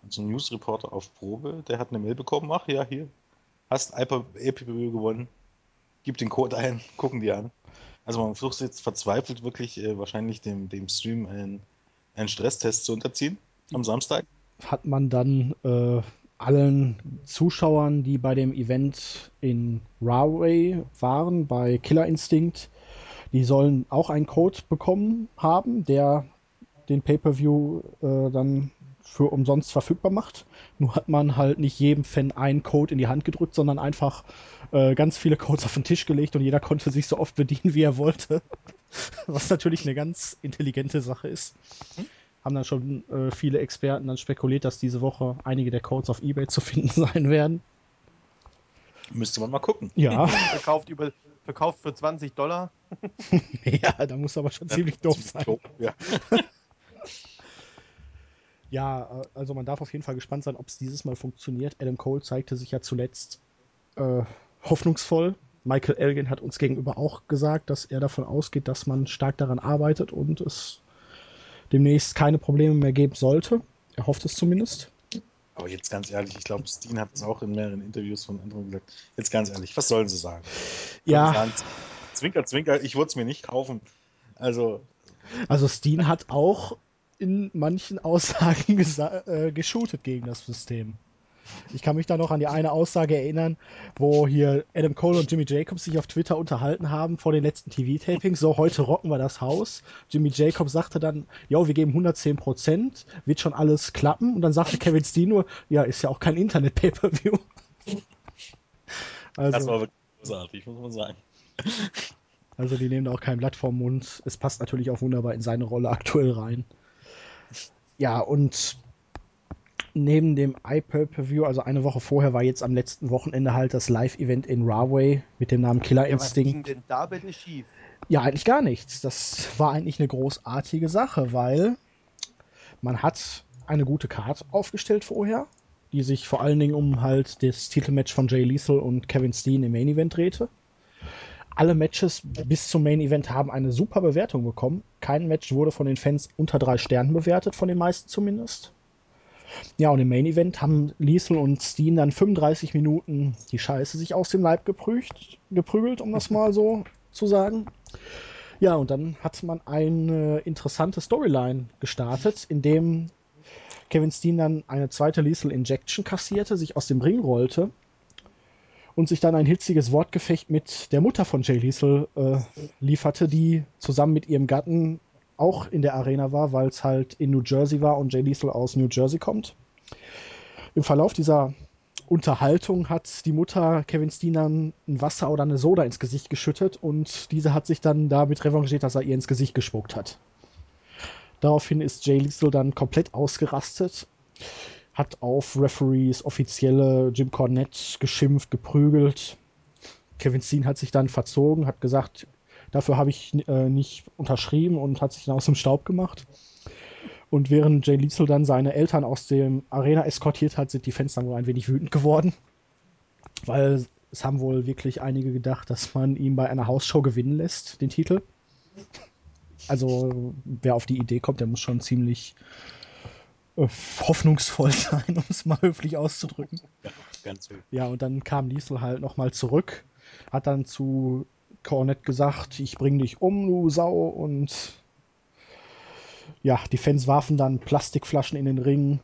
so ein News-Reporter auf Probe, der hat eine Mail bekommen, ach ja, hier, hast APPW gewonnen, gib den Code ein, gucken die an. Also man versucht jetzt verzweifelt wirklich äh, wahrscheinlich dem, dem Stream einen, einen Stresstest zu unterziehen am Samstag. hat man dann äh, allen Zuschauern, die bei dem Event in Rahway waren, bei Killer Instinct, die sollen auch einen Code bekommen haben, der den Pay-per-View äh, dann für umsonst verfügbar macht. Nur hat man halt nicht jedem Fan einen Code in die Hand gedrückt, sondern einfach äh, ganz viele Codes auf den Tisch gelegt und jeder konnte sich so oft bedienen, wie er wollte. Was natürlich eine ganz intelligente Sache ist. Haben dann schon äh, viele Experten dann spekuliert, dass diese Woche einige der Codes auf Ebay zu finden sein werden. Müsste man mal gucken. Ja, Verkauft, über, verkauft für 20 Dollar. ja, da muss aber schon ziemlich doof sein. Ja. Ja, äh, also man darf auf jeden Fall gespannt sein, ob es dieses Mal funktioniert. Adam Cole zeigte sich ja zuletzt äh, hoffnungsvoll. Michael Elgin hat uns gegenüber auch gesagt, dass er davon ausgeht, dass man stark daran arbeitet und es demnächst keine Probleme mehr geben sollte. Er hofft es zumindest. Aber jetzt ganz ehrlich, ich glaube, Steen hat es auch in mehreren Interviews von anderen gesagt. Jetzt ganz ehrlich, was sollen sie sagen? Ja. Sagen, zwinker, zwinker, ich würde es mir nicht kaufen. Also, Also Steen hat auch in manchen Aussagen äh, geshootet gegen das System. Ich kann mich da noch an die eine Aussage erinnern, wo hier Adam Cole und Jimmy Jacobs sich auf Twitter unterhalten haben vor den letzten TV-Tapings. So, heute rocken wir das Haus. Jimmy Jacobs sagte dann, jo, wir geben 110 Prozent, wird schon alles klappen. Und dann sagte Kevin Steen nur, ja, ist ja auch kein Internet-Pay-Per-View. das Also, war wirklich großartig, muss man sagen. also die nehmen da auch kein Blatt vom Mund. Es passt natürlich auch wunderbar in seine Rolle aktuell rein. Ja, und neben dem iPay-Per-View, also eine Woche vorher, war jetzt am letzten Wochenende halt das Live-Event in Rahway mit dem Namen Killer Ja, was ging Instinct. denn da bitte schief? Ja, eigentlich gar nichts. Das war eigentlich eine großartige Sache, weil man hat eine gute Card aufgestellt vorher, die sich vor allen Dingen um halt das Titelmatch von Jay Lethal und Kevin Steen im Main Event drehte. Alle Matches bis zum Main Event haben eine super Bewertung bekommen. Kein Match wurde von den Fans unter drei Sternen bewertet, von den meisten zumindest. Ja, und im Main Event haben Lethal und Steen dann 35 Minuten die Scheiße sich aus dem Leib geprügt, geprügelt, um das mal so zu sagen. Ja, und dann hat man eine interessante Storyline gestartet, in dem Kevin Steen dann eine zweite Lethal Injection kassierte, sich aus dem Ring rollte und sich dann ein hitziges Wortgefecht mit der Mutter von Jay Lethal äh, lieferte, die zusammen mit ihrem Gatten auch in der Arena war, weil es halt in New Jersey war und Jay Lethal aus New Jersey kommt. Im Verlauf dieser Unterhaltung hat die Mutter Kevin Steen dann ein Wasser oder eine Soda ins Gesicht geschüttet und diese hat sich dann damit revanchiert, dass er ihr ins Gesicht gespuckt hat. Daraufhin ist Jay Lethal dann komplett ausgerastet, hat auf Referees, offizielle Jim Cornette geschimpft, geprügelt. Kevin Steen hat sich dann verzogen, hat gesagt, dafür habe ich äh, nicht unterschrieben und hat sich dann aus dem Staub gemacht. Und während Jay Lethal dann seine Eltern aus dem Arena eskortiert hat, sind die Fans dann wohl ein wenig wütend geworden. Weil es haben wohl wirklich einige gedacht, dass man ihn bei einer Hausshow gewinnen lässt, den Titel. Also, wer auf die Idee kommt, der muss schon ziemlich hoffnungsvoll sein, um es mal höflich auszudrücken. Ja, ganz so. Ja, und dann kam Liesel halt nochmal zurück, hat dann zu Cornette gesagt, ich bring dich um, du Sau, und ja, die Fans warfen dann Plastikflaschen in den Ring,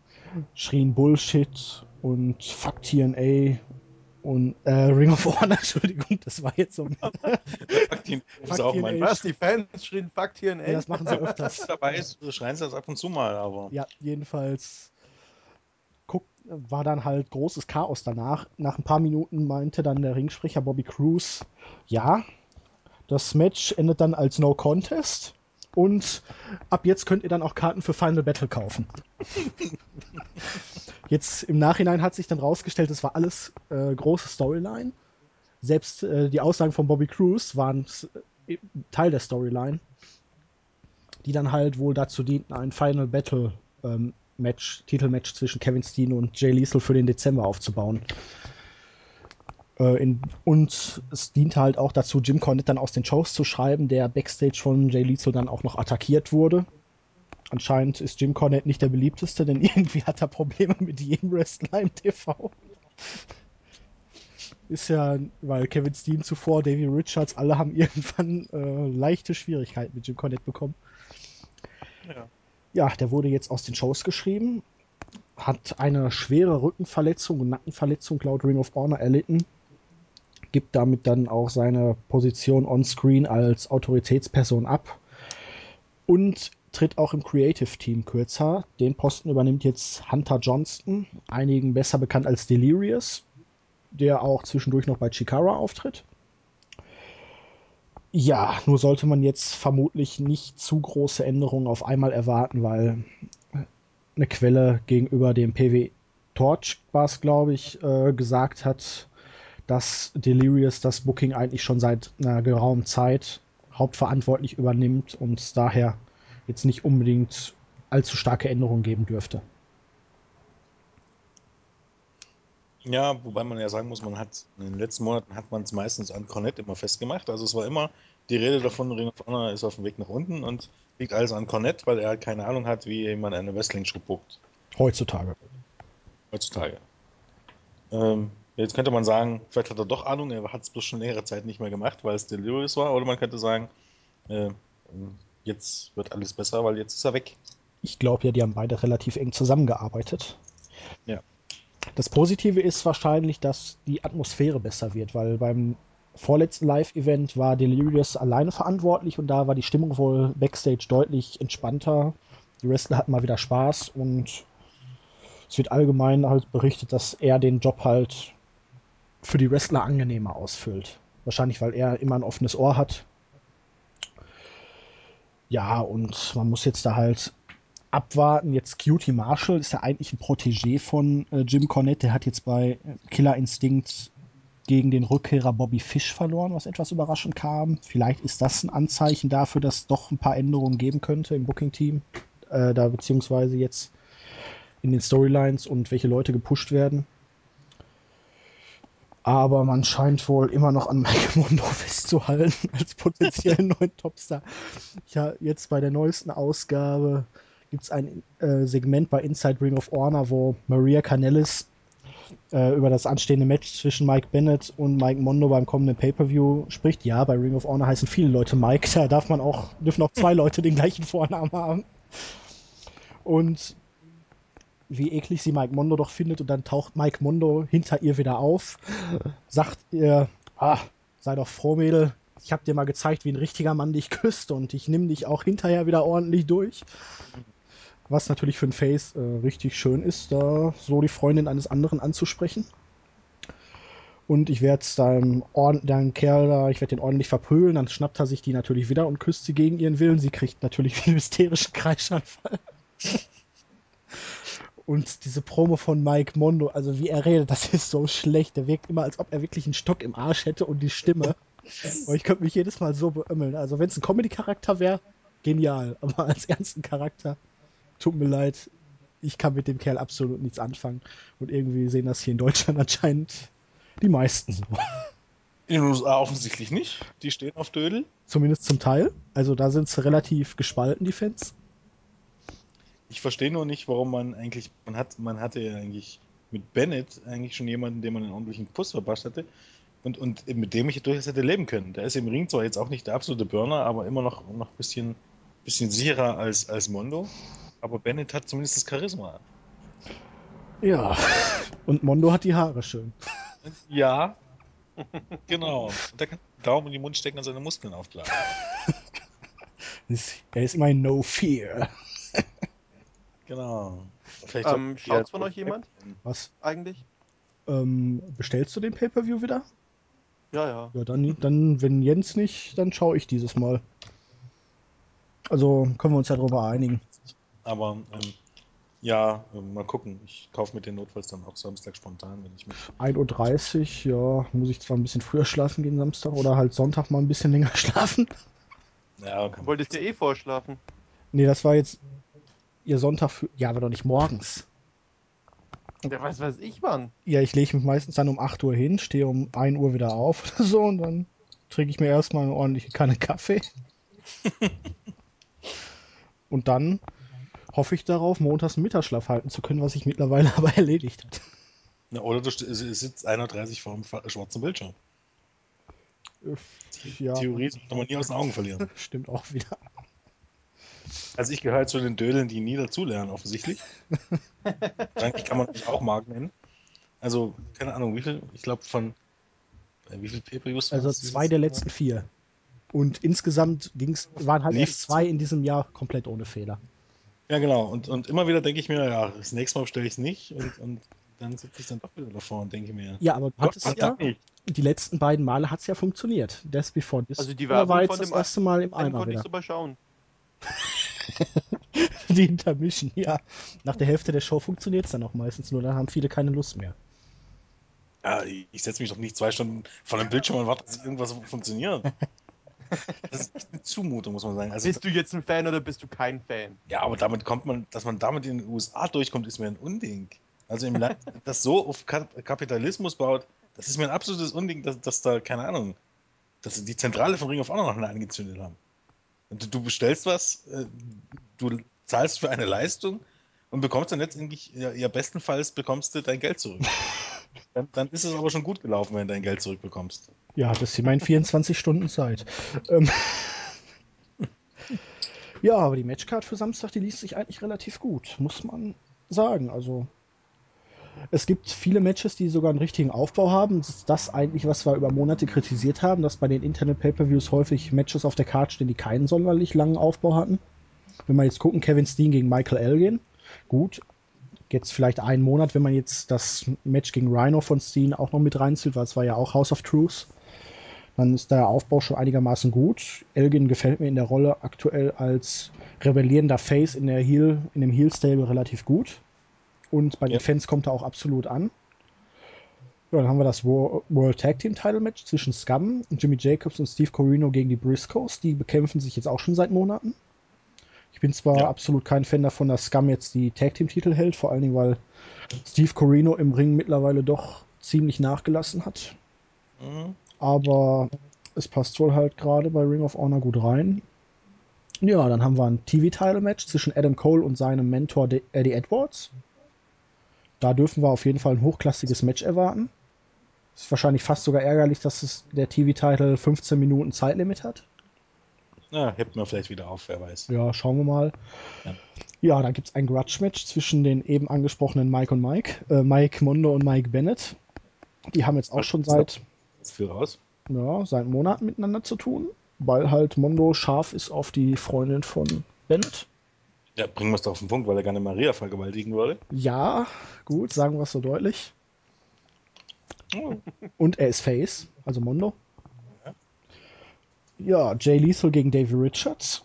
schrien Bullshit und Fuck TNA und äh, Ring of Honor, Entschuldigung, das war jetzt so. Fuck Fuck auch mein. Was? Die Fans schrien Fuck TNA? Ja, das machen sie öfters. dabei ist, schreien sie das ab und zu mal, aber Ja, jedenfalls guck, war dann halt großes Chaos danach. Nach ein paar Minuten meinte dann der Ringsprecher Bobby Cruz, ja, das Match endet dann als No Contest und ab jetzt könnt ihr dann auch Karten für Final Battle kaufen. Jetzt im Nachhinein hat sich dann rausgestellt, es war alles äh, große Storyline. Selbst äh, die Aussagen von Bobby Cruz waren äh, Teil der Storyline die dann halt wohl dazu dienten, ein Final Battle ähm, Match, Titelmatch zwischen Kevin Steen und Jay Lethal für den Dezember aufzubauen. Äh, in, und es diente halt auch dazu, Jim Cornette dann aus den Shows zu schreiben, der Backstage von Jay Lethal dann auch noch attackiert wurde. Anscheinend ist Jim Cornette nicht der beliebteste, denn irgendwie hat er Probleme mit jedem Wrestler im TV. Ist ja, weil Kevin Steen zuvor, Davey Richards, alle haben irgendwann äh, leichte Schwierigkeiten mit Jim Cornette bekommen. Ja. Ja, der wurde jetzt aus den Shows geschrieben, hat eine schwere Rückenverletzung und Nackenverletzung laut Ring of Honor erlitten, gibt damit dann auch seine Position on-screen als Autoritätsperson ab und tritt auch im Creative Team kürzer. Den Posten übernimmt jetzt Hunter Johnston, einigen besser bekannt als Delirious, der auch zwischendurch noch bei Chikara auftritt. Ja, nur sollte man jetzt vermutlich nicht zu große Änderungen auf einmal erwarten, weil eine Quelle gegenüber dem PW Torch war es, glaube ich, äh, gesagt hat, dass Delirious das Booking eigentlich schon seit einer geraumen Zeit hauptverantwortlich übernimmt und daher jetzt nicht unbedingt allzu starke Änderungen geben dürfte. Ja, wobei man ja sagen muss, man hat in den letzten Monaten hat man es meistens an Cornette immer festgemacht. Also es war immer die Rede davon, Ring of Honor ist auf dem Weg nach unten und liegt alles an Cornette, weil er halt keine Ahnung hat, wie man eine Wrestling-Show guckt. Heutzutage. Heutzutage. Ähm, jetzt könnte man sagen, vielleicht hat er doch Ahnung, er hat es bloß schon längere Zeit nicht mehr gemacht, weil es Delirious war. Oder man könnte sagen, äh, jetzt wird alles besser, weil jetzt ist er weg. Ich glaube ja, die haben beide relativ eng zusammengearbeitet. Ja. Das Positive ist wahrscheinlich, dass die Atmosphäre besser wird, weil beim vorletzten Live-Event war Delirious alleine verantwortlich und da war die Stimmung wohl backstage deutlich entspannter. Die Wrestler hatten mal wieder Spaß und es wird allgemein halt berichtet, dass er den Job halt für die Wrestler angenehmer ausfüllt. Wahrscheinlich, weil er immer ein offenes Ohr hat. Ja, und man muss jetzt da halt abwarten. Jetzt Cutie Marshall ist ja eigentlich ein Protégé von äh, Jim Cornette. Der hat jetzt bei äh, Killer Instinct gegen den Rückkehrer Bobby Fish verloren, was etwas überraschend kam. Vielleicht ist das ein Anzeichen dafür, dass es doch ein paar Änderungen geben könnte im Booking-Team. Äh, da beziehungsweise jetzt in den Storylines und welche Leute gepusht werden. Aber man scheint wohl immer noch an Mike Mondo festzuhalten als potenziellen neuen Topstar. Ja, jetzt bei der neuesten Ausgabe gibt es ein äh, Segment bei Inside Ring of Honor, wo Maria Canellis äh, über das anstehende Match zwischen Mike Bennett und Mike Mondo beim kommenden Pay-Per-View spricht. Ja, bei Ring of Honor heißen viele Leute Mike, da darf man auch, dürfen auch zwei Leute den gleichen Vornamen haben. Und wie eklig sie Mike Mondo doch findet und dann taucht Mike Mondo hinter ihr wieder auf, sagt ihr, ah, sei doch froh, Mädel, ich hab dir mal gezeigt, wie ein richtiger Mann dich küsst und ich nimm dich auch hinterher wieder ordentlich durch. Was natürlich für ein Face äh, richtig schön ist, da so die Freundin eines anderen anzusprechen. Und ich werde deinem, deinem Kerl da, ich werde den ordentlich verprügeln, dann schnappt er sich die natürlich wieder und küsst sie gegen ihren Willen. Sie kriegt natürlich einen hysterischen Kreischanfall. Und diese Promo von Mike Mondo, also wie er redet, das ist so schlecht. Der wirkt immer, als ob er wirklich einen Stock im Arsch hätte und die Stimme. Und ich könnte mich jedes Mal so beömmeln. Also wenn es ein Comedy-Charakter wäre, genial. Aber als ernsten Charakter, tut mir leid, ich kann mit dem Kerl absolut nichts anfangen. Und irgendwie sehen das hier in Deutschland anscheinend die meisten so. In den USA offensichtlich nicht. Die stehen auf Dödel. Zumindest zum Teil. Also da sind sie relativ gespalten, die Fans. Ich verstehe nur nicht, warum man eigentlich, man hat, man hatte ja eigentlich mit Bennett eigentlich schon jemanden, dem man einen ordentlichen Kuss verpasst hatte und, und mit dem ich durchaus hätte leben können. Der ist im Ring zwar jetzt auch nicht der absolute Burner, aber immer noch, noch ein bisschen, bisschen sicherer als, als Mondo. Aber Bennett hat zumindest das Charisma. Ja. Und Mondo hat die Haare schön. Ja. genau. Und der kann den Daumen in den Mund stecken und seine Muskeln aufblasen. Er ist immer No Fear. Genau. Vielleicht Ähm, wir- von euch jemand Was? eigentlich? Ähm, bestellst du den Pay-Per-View wieder? Ja, ja. Ja, dann, dann, wenn Jens nicht, dann schaue ich dieses Mal. Also können wir uns ja darüber einigen. Aber ähm, ja, äh, mal gucken. Ich kaufe mit den notfalls dann auch Samstag spontan, wenn ich mich. 1.30 Uhr, ja, muss ich zwar ein bisschen früher schlafen gehen Samstag oder halt Sonntag mal ein bisschen länger schlafen. Ja, Du wolltest ja eh vorschlafen. Nee, das war jetzt ihr Sonntag für. Ja, aber doch nicht morgens. Ja, was weiß ich wann. Ja, ich lege mich meistens dann um 8 Uhr hin, stehe um 1 Uhr wieder auf oder so und dann trinke ich mir erstmal eine ordentliche Kanne Kaffee. und dann hoffe ich darauf, montags einen Mittagsschlaf halten zu können, was sich mittlerweile aber erledigt hat. Na, oder du sitzt 1.30 vor dem schwarzen Bildschirm. Ja, Theorie sollte man nie aus den Augen verlieren. stimmt auch wieder. Also ich gehöre zu den Dödeln, die nie dazulernen, offensichtlich. Wahrscheinlich kann man mich auch Mark nennen. Also, keine Ahnung, wie viel, ich glaube von, äh, wie viel Pay-Per-Views Also zwei der Jahr? letzten vier. Und insgesamt ging's, waren halt erst zwei in diesem Jahr komplett ohne Fehler. Ja, genau. Und, und immer wieder denke ich mir, ja, das nächste Mal bestelle ich es nicht. Und, und dann sitze ich dann doch wieder davor und denke mir, Ja, aber du Gott hattest ja, nicht. die letzten beiden Male hat es ja funktioniert. Death Before This Also die war Werbung jetzt von das dem erste Mal im Einen Eimer konnte ich wieder. sogar schauen. Die Intermission, ja. Nach der Hälfte der Show funktioniert es dann auch meistens nur, da haben viele keine Lust mehr. Ja, ich, setze mich doch nicht zwei Stunden vor dem Bildschirm und warte, dass irgendwas funktioniert. Das ist echt eine Zumutung, muss man sagen. Also, Bist du jetzt ein Fan oder bist du kein Fan? ja, aber damit kommt man, dass man damit in den USA durchkommt, ist mir ein Unding. Also im Land, das so auf Kap Kapitalismus baut, das ist mir ein absolutes Unding, dass, dass da, keine Ahnung, dass sie die Zentrale von Ring of Honor noch angezündet haben. Du, bestellst was, äh, du zahlst für eine Leistung und bekommst dann letztendlich, ja, bestenfalls bekommst du dein Geld zurück. dann, dann ist es aber schon gut gelaufen, wenn du dein Geld zurückbekommst. Ja, das ist immerhin 24 Stunden Zeit. Ähm ja, aber die Matchcard für Samstag, die liest sich eigentlich relativ gut, muss man sagen. Also es gibt viele Matches, die sogar einen richtigen Aufbau haben. Das ist das eigentlich, was wir über Monate kritisiert haben, dass bei den Internet-Pay-Per-Views häufig Matches auf der Karte stehen, die keinen sonderlich langen Aufbau hatten. Wenn wir jetzt gucken, Kevin Steen gegen Michael Elgin, gut, jetzt vielleicht einen Monat, wenn man jetzt das Match gegen Rhino von Steen auch noch mit reinzieht, weil es war ja auch House of Truth, dann ist der Aufbau schon einigermaßen gut. Elgin gefällt mir in der Rolle aktuell als rebellierender Face in der Heel, in dem Heel-Stable relativ gut. Und bei Ja. den Fans kommt er auch absolut an. Ja, dann haben wir das Wo- World Tag Team Title Match zwischen Scum und Jimmy Jacobs und Steve Corino gegen die Briscoes. Die bekämpfen sich jetzt auch schon seit Monaten. Ich bin zwar Ja. absolut kein Fan davon, dass Scum jetzt die Tag Team Titel hält, vor allen Dingen, weil Steve Corino im Ring mittlerweile doch ziemlich nachgelassen hat. Mhm. Aber es passt wohl halt gerade bei Ring of Honor gut rein. Ja, dann haben wir ein TV-Title-Match zwischen Adam Cole und seinem Mentor Eddie Edwards. Da dürfen wir auf jeden Fall ein hochklassiges Match erwarten. Ist wahrscheinlich fast sogar ärgerlich, dass es der TV-Title 15 Minuten Zeitlimit hat. Na, hebt man vielleicht wieder auf, wer weiß. Ja, schauen wir mal. Ja. Ja, dann gibt es ein Grudge-Match zwischen den eben angesprochenen Mike und Mike. Äh, Mike Mondo und Mike Bennett. Die haben jetzt auch schon seit für raus. ja, seit Monaten miteinander zu tun, weil halt Mondo scharf ist auf die Freundin von Bennett. Ja, bringen wir es doch auf den Punkt, weil er gerne Maria vergewaltigen wollte. Ja, gut, sagen wir es so deutlich. Oh. Und er ist Face, also Mondo. Ja, Jay Lethal gegen Davey Richards.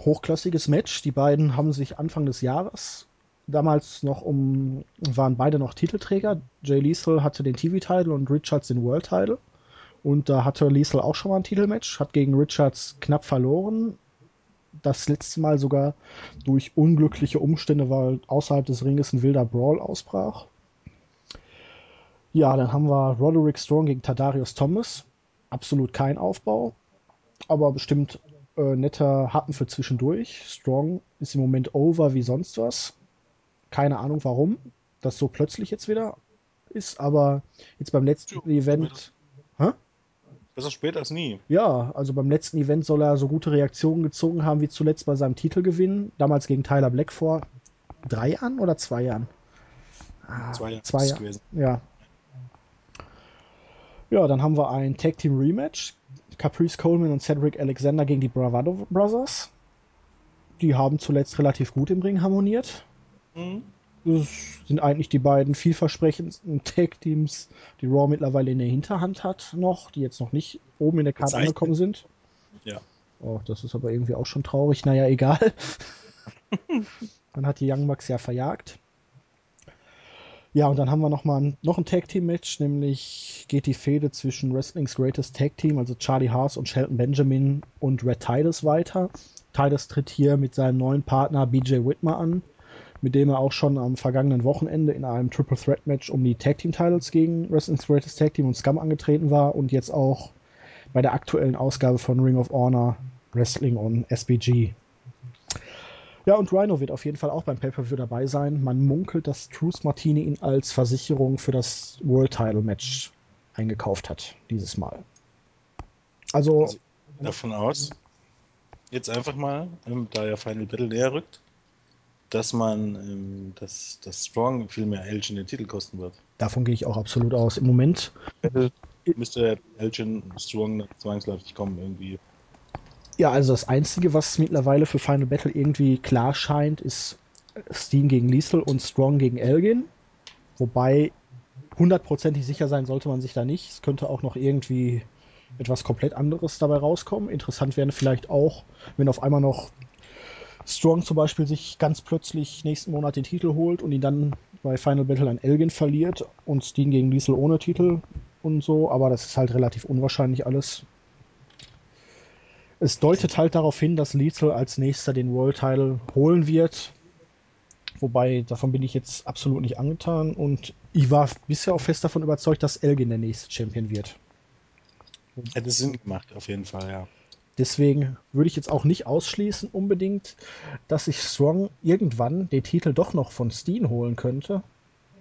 Hochklassiges Match. Die beiden haben sich Anfang des Jahres damals noch um, waren beide noch Titelträger. Jay Lethal hatte den TV-Title und Richards den World-Title. Und da hatte Lethal auch schon mal ein Titelmatch, hat gegen Richards knapp verloren. Das letzte Mal sogar durch unglückliche Umstände, weil außerhalb des Ringes ein wilder Brawl ausbrach. Ja, dann haben wir Roderick Strong gegen Tadarius Thomas. Absolut kein Aufbau, aber bestimmt äh, netter Happen für zwischendurch. Strong ist im Moment over wie sonst was. Keine Ahnung warum das so plötzlich jetzt wieder ist, aber jetzt beim letzten Tja, Event. Besser spät als nie. Ja, also beim letzten Event soll er so gute Reaktionen gezogen haben wie zuletzt bei seinem Titelgewinn. Damals gegen Tyler Black vor drei Jahren oder zwei Jahren? Ah, Zwei Jahre zwei Jahre. gewesen. Ja. Ja, dann haben wir ein Tag Team Rematch. Caprice Coleman und Cedric Alexander gegen die Bravado Brothers. Die haben zuletzt relativ gut im Ring harmoniert. Mhm. Das sind eigentlich die beiden vielversprechendsten Tag-Teams, die Raw mittlerweile in der Hinterhand hat noch, die jetzt noch nicht oben in der Karte angekommen sind. Ja. Oh, das ist aber irgendwie auch schon traurig. Naja, egal. dann hat die Young Bucks ja verjagt. Ja, und dann haben wir noch mal ein, noch ein Tag-Team-Match, nämlich geht die Fehde zwischen Wrestling's Greatest Tag-Team, also Charlie Haas und Shelton Benjamin und Red Titus weiter. Titus tritt hier mit seinem neuen Partner BJ Whitmer an, mit dem er auch schon am vergangenen Wochenende in einem Triple Threat Match um die Tag Team Titles gegen Wrestling's Greatest Tag Team und Scum angetreten war und jetzt auch bei der aktuellen Ausgabe von Ring of Honor Wrestling on SBG. Ja, und Rhino wird auf jeden Fall auch beim Pay-Per-View dabei sein. Man munkelt, dass Truth Martini ihn als Versicherung für das World Title Match eingekauft hat, dieses Mal. Also, Also- Davon aus, jetzt einfach mal, ähm, da ja Final Battle näher rückt, dass man, ähm, dass, dass Strong viel mehr Elgin den Titel kosten wird. davon gehe ich auch absolut aus. Im Moment Müsste Elgin Strong zwangsläufig kommen irgendwie. Ja, also das Einzige, was mittlerweile für Final Battle irgendwie klar scheint, ist Steen gegen Liesel und Strong gegen Elgin. Wobei hundertprozentig sicher sein sollte man sich da nicht. Es könnte auch noch irgendwie etwas komplett anderes dabei rauskommen. Interessant wäre vielleicht auch, wenn auf einmal noch Strong zum Beispiel sich ganz plötzlich nächsten Monat den Titel holt und ihn dann bei Final Battle an Elgin verliert und Steen gegen Liesel ohne Titel und so. Aber das ist halt relativ unwahrscheinlich alles. Es deutet halt darauf hin, dass Lethal als nächster den World Title holen wird. Wobei, davon bin ich jetzt absolut nicht angetan. Und ich war bisher auch fest davon überzeugt, dass Elgin der nächste Champion wird. Hätte Sinn gemacht, auf jeden Fall, ja. Deswegen würde ich jetzt auch nicht ausschließen unbedingt, dass sich Strong irgendwann den Titel doch noch von Steen holen könnte,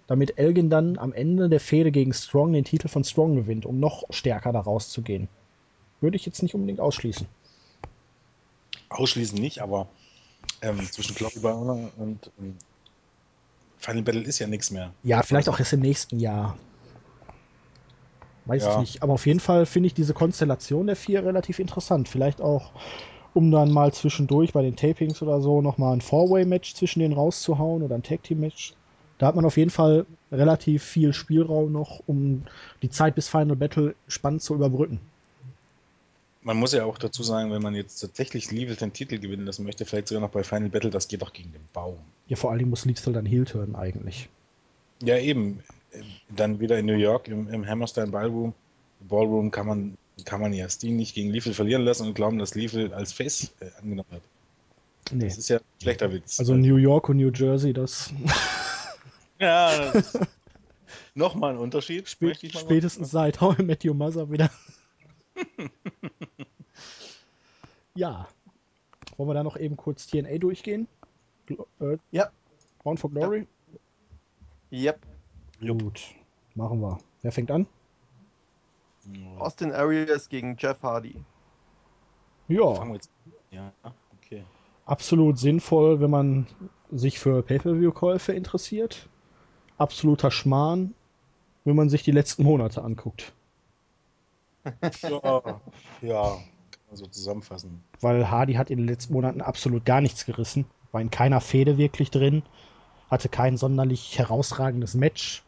damit Elgin dann am Ende der Fehde gegen Strong den Titel von Strong gewinnt, um noch stärker da rauszugehen. Würde ich jetzt nicht unbedingt ausschließen. Ausschließen nicht, aber ähm, zwischen Glory Bound und ähm, Final Battle ist ja nichts mehr. Ja, vielleicht auch erst im nächsten Jahr. Weiß ich Ja. nicht. Aber auf jeden Fall finde ich diese Konstellation der vier relativ interessant. Vielleicht auch, um dann mal zwischendurch bei den Tapings oder so nochmal ein Four-Way-Match zwischen denen rauszuhauen oder ein Tag-Team-Match. Da hat man auf jeden Fall relativ viel Spielraum noch, um die Zeit bis Final Battle spannend zu überbrücken. Man muss ja auch dazu sagen, wenn man jetzt tatsächlich Level den Titel gewinnen lassen möchte, vielleicht sogar noch bei Final Battle, das geht doch gegen den Baum. Ja, vor allem muss Liebstel dann Heel turnen eigentlich. Ja, eben. Dann wieder in New York im, im Hammerstein Ballroom. Ballroom kann man, kann man ja Steen nicht gegen Liefel verlieren lassen und glauben, dass Liefel als Face äh, angenommen hat. Nee. Das ist ja ein schlechter Witz. Also New York und New Jersey, das ja, das ist nochmal ein Unterschied. spä möchte ich mal spätestens seit How I Met Your Mother wieder. ja. Wollen wir da noch eben kurz TNA durchgehen? Gl äh, Ja. Bound for Glory? Yep. Gut, machen wir. Wer fängt an? Austin Arias gegen Jeff Hardy. Ja, Fangen wir jetzt. Ja, okay. absolut sinnvoll, wenn man sich für Pay-Per-View-Käufe interessiert. Absoluter Schmarrn, wenn man sich die letzten Monate anguckt. Ja, ja, kann man so zusammenfassen. weil Hardy hat in den letzten Monaten absolut gar nichts gerissen, war in keiner Fehde wirklich drin, hatte kein sonderlich herausragendes Match,